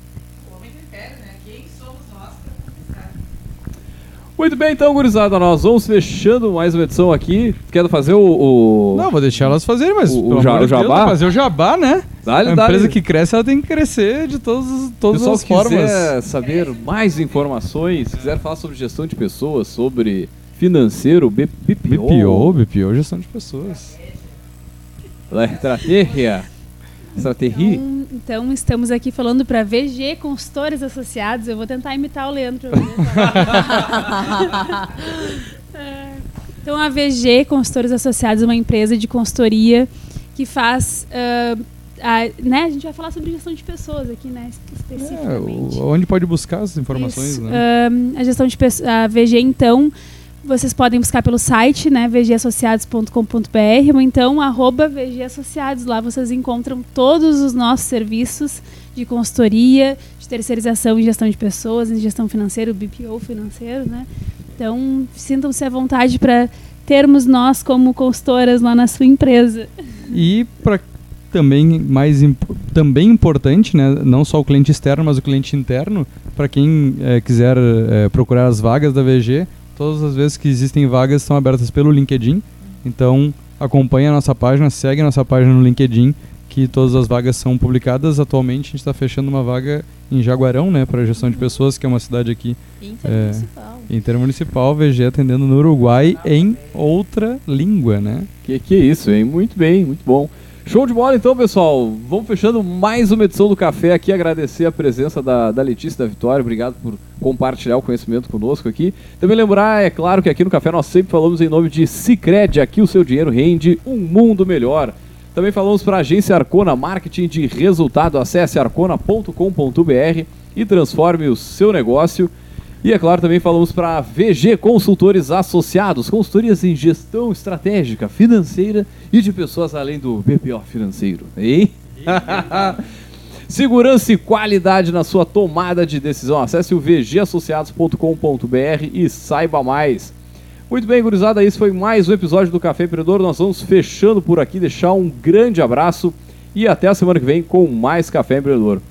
Muito bem, então, gurizada, nós vamos fechando mais uma edição aqui. Quero fazer o. o... Não, vou deixar elas fazerem, mas O- o ja- o de Deus, jabá? fazer o jabá, né? Dá-lhe, a empresa que cresce, ela tem que crescer de todos, os- todas Pessoal, as se formas. quiser saber mais informações, se quiser falar sobre gestão de pessoas, sobre financeiro, BPO, BPO, BPO, gestão de pessoas. la estratégia, Então, então, estamos aqui falando para VG Consultores Associados. Eu vou tentar imitar o Leandro. É, então, a VG Consultores Associados é uma empresa de consultoria que faz. ah, a, né, a gente vai falar sobre gestão de pessoas aqui, né? É, Especificamente. o- onde pode buscar essas informações, né? Ahn, a gestão de pessoas, a VG, então, vocês podem buscar pelo site, né, vgassociados.com.br ou então arroba VG Associados. Lá vocês encontram todos os nossos serviços de consultoria, de terceirização em gestão de pessoas, em gestão financeira, BPO financeiro, né? Então, sintam-se à vontade para termos nós como consultoras lá na sua empresa. E para também mais também importante, né, não só o cliente externo, mas o cliente interno, para quem eh, quiser eh, procurar as vagas da VG, todas as vezes que existem vagas são abertas pelo LinkedIn. Então, acompanhe a nossa página, segue a nossa página no LinkedIn, que todas as vagas são publicadas. Atualmente a gente está fechando uma vaga em Jaguarão, né, para gestão de pessoas, que é uma cidade aqui Intermunicipal. intermunicipal, VG atendendo no Uruguai em outra língua, né? Que que é isso, hein? Muito bem, muito bom. Show de bola então, pessoal. Vamos fechando mais uma edição do Café aqui. Agradecer a presença da, da Letícia da Vitória. Obrigado por compartilhar o conhecimento conosco aqui. Também lembrar, é claro, que aqui no Café nós sempre falamos em nome de Cicred. Aqui o seu dinheiro rende um mundo melhor. Também falamos para a agência Arcona Marketing de Resultado. Acesse arcona.com.br e transforme o seu negócio. E é claro, também falamos para VG Consultores Associados, consultorias em gestão estratégica, financeira e de pessoas além do BPO financeiro. Hein? Segurança e qualidade na sua tomada de decisão. Acesse o vgassociados.com.br e saiba mais. Muito bem, gurizada, esse foi mais um episódio do Café Empreendedor. Nós vamos fechando por aqui, deixar um grande abraço e até a semana que vem com mais Café Empreendedor.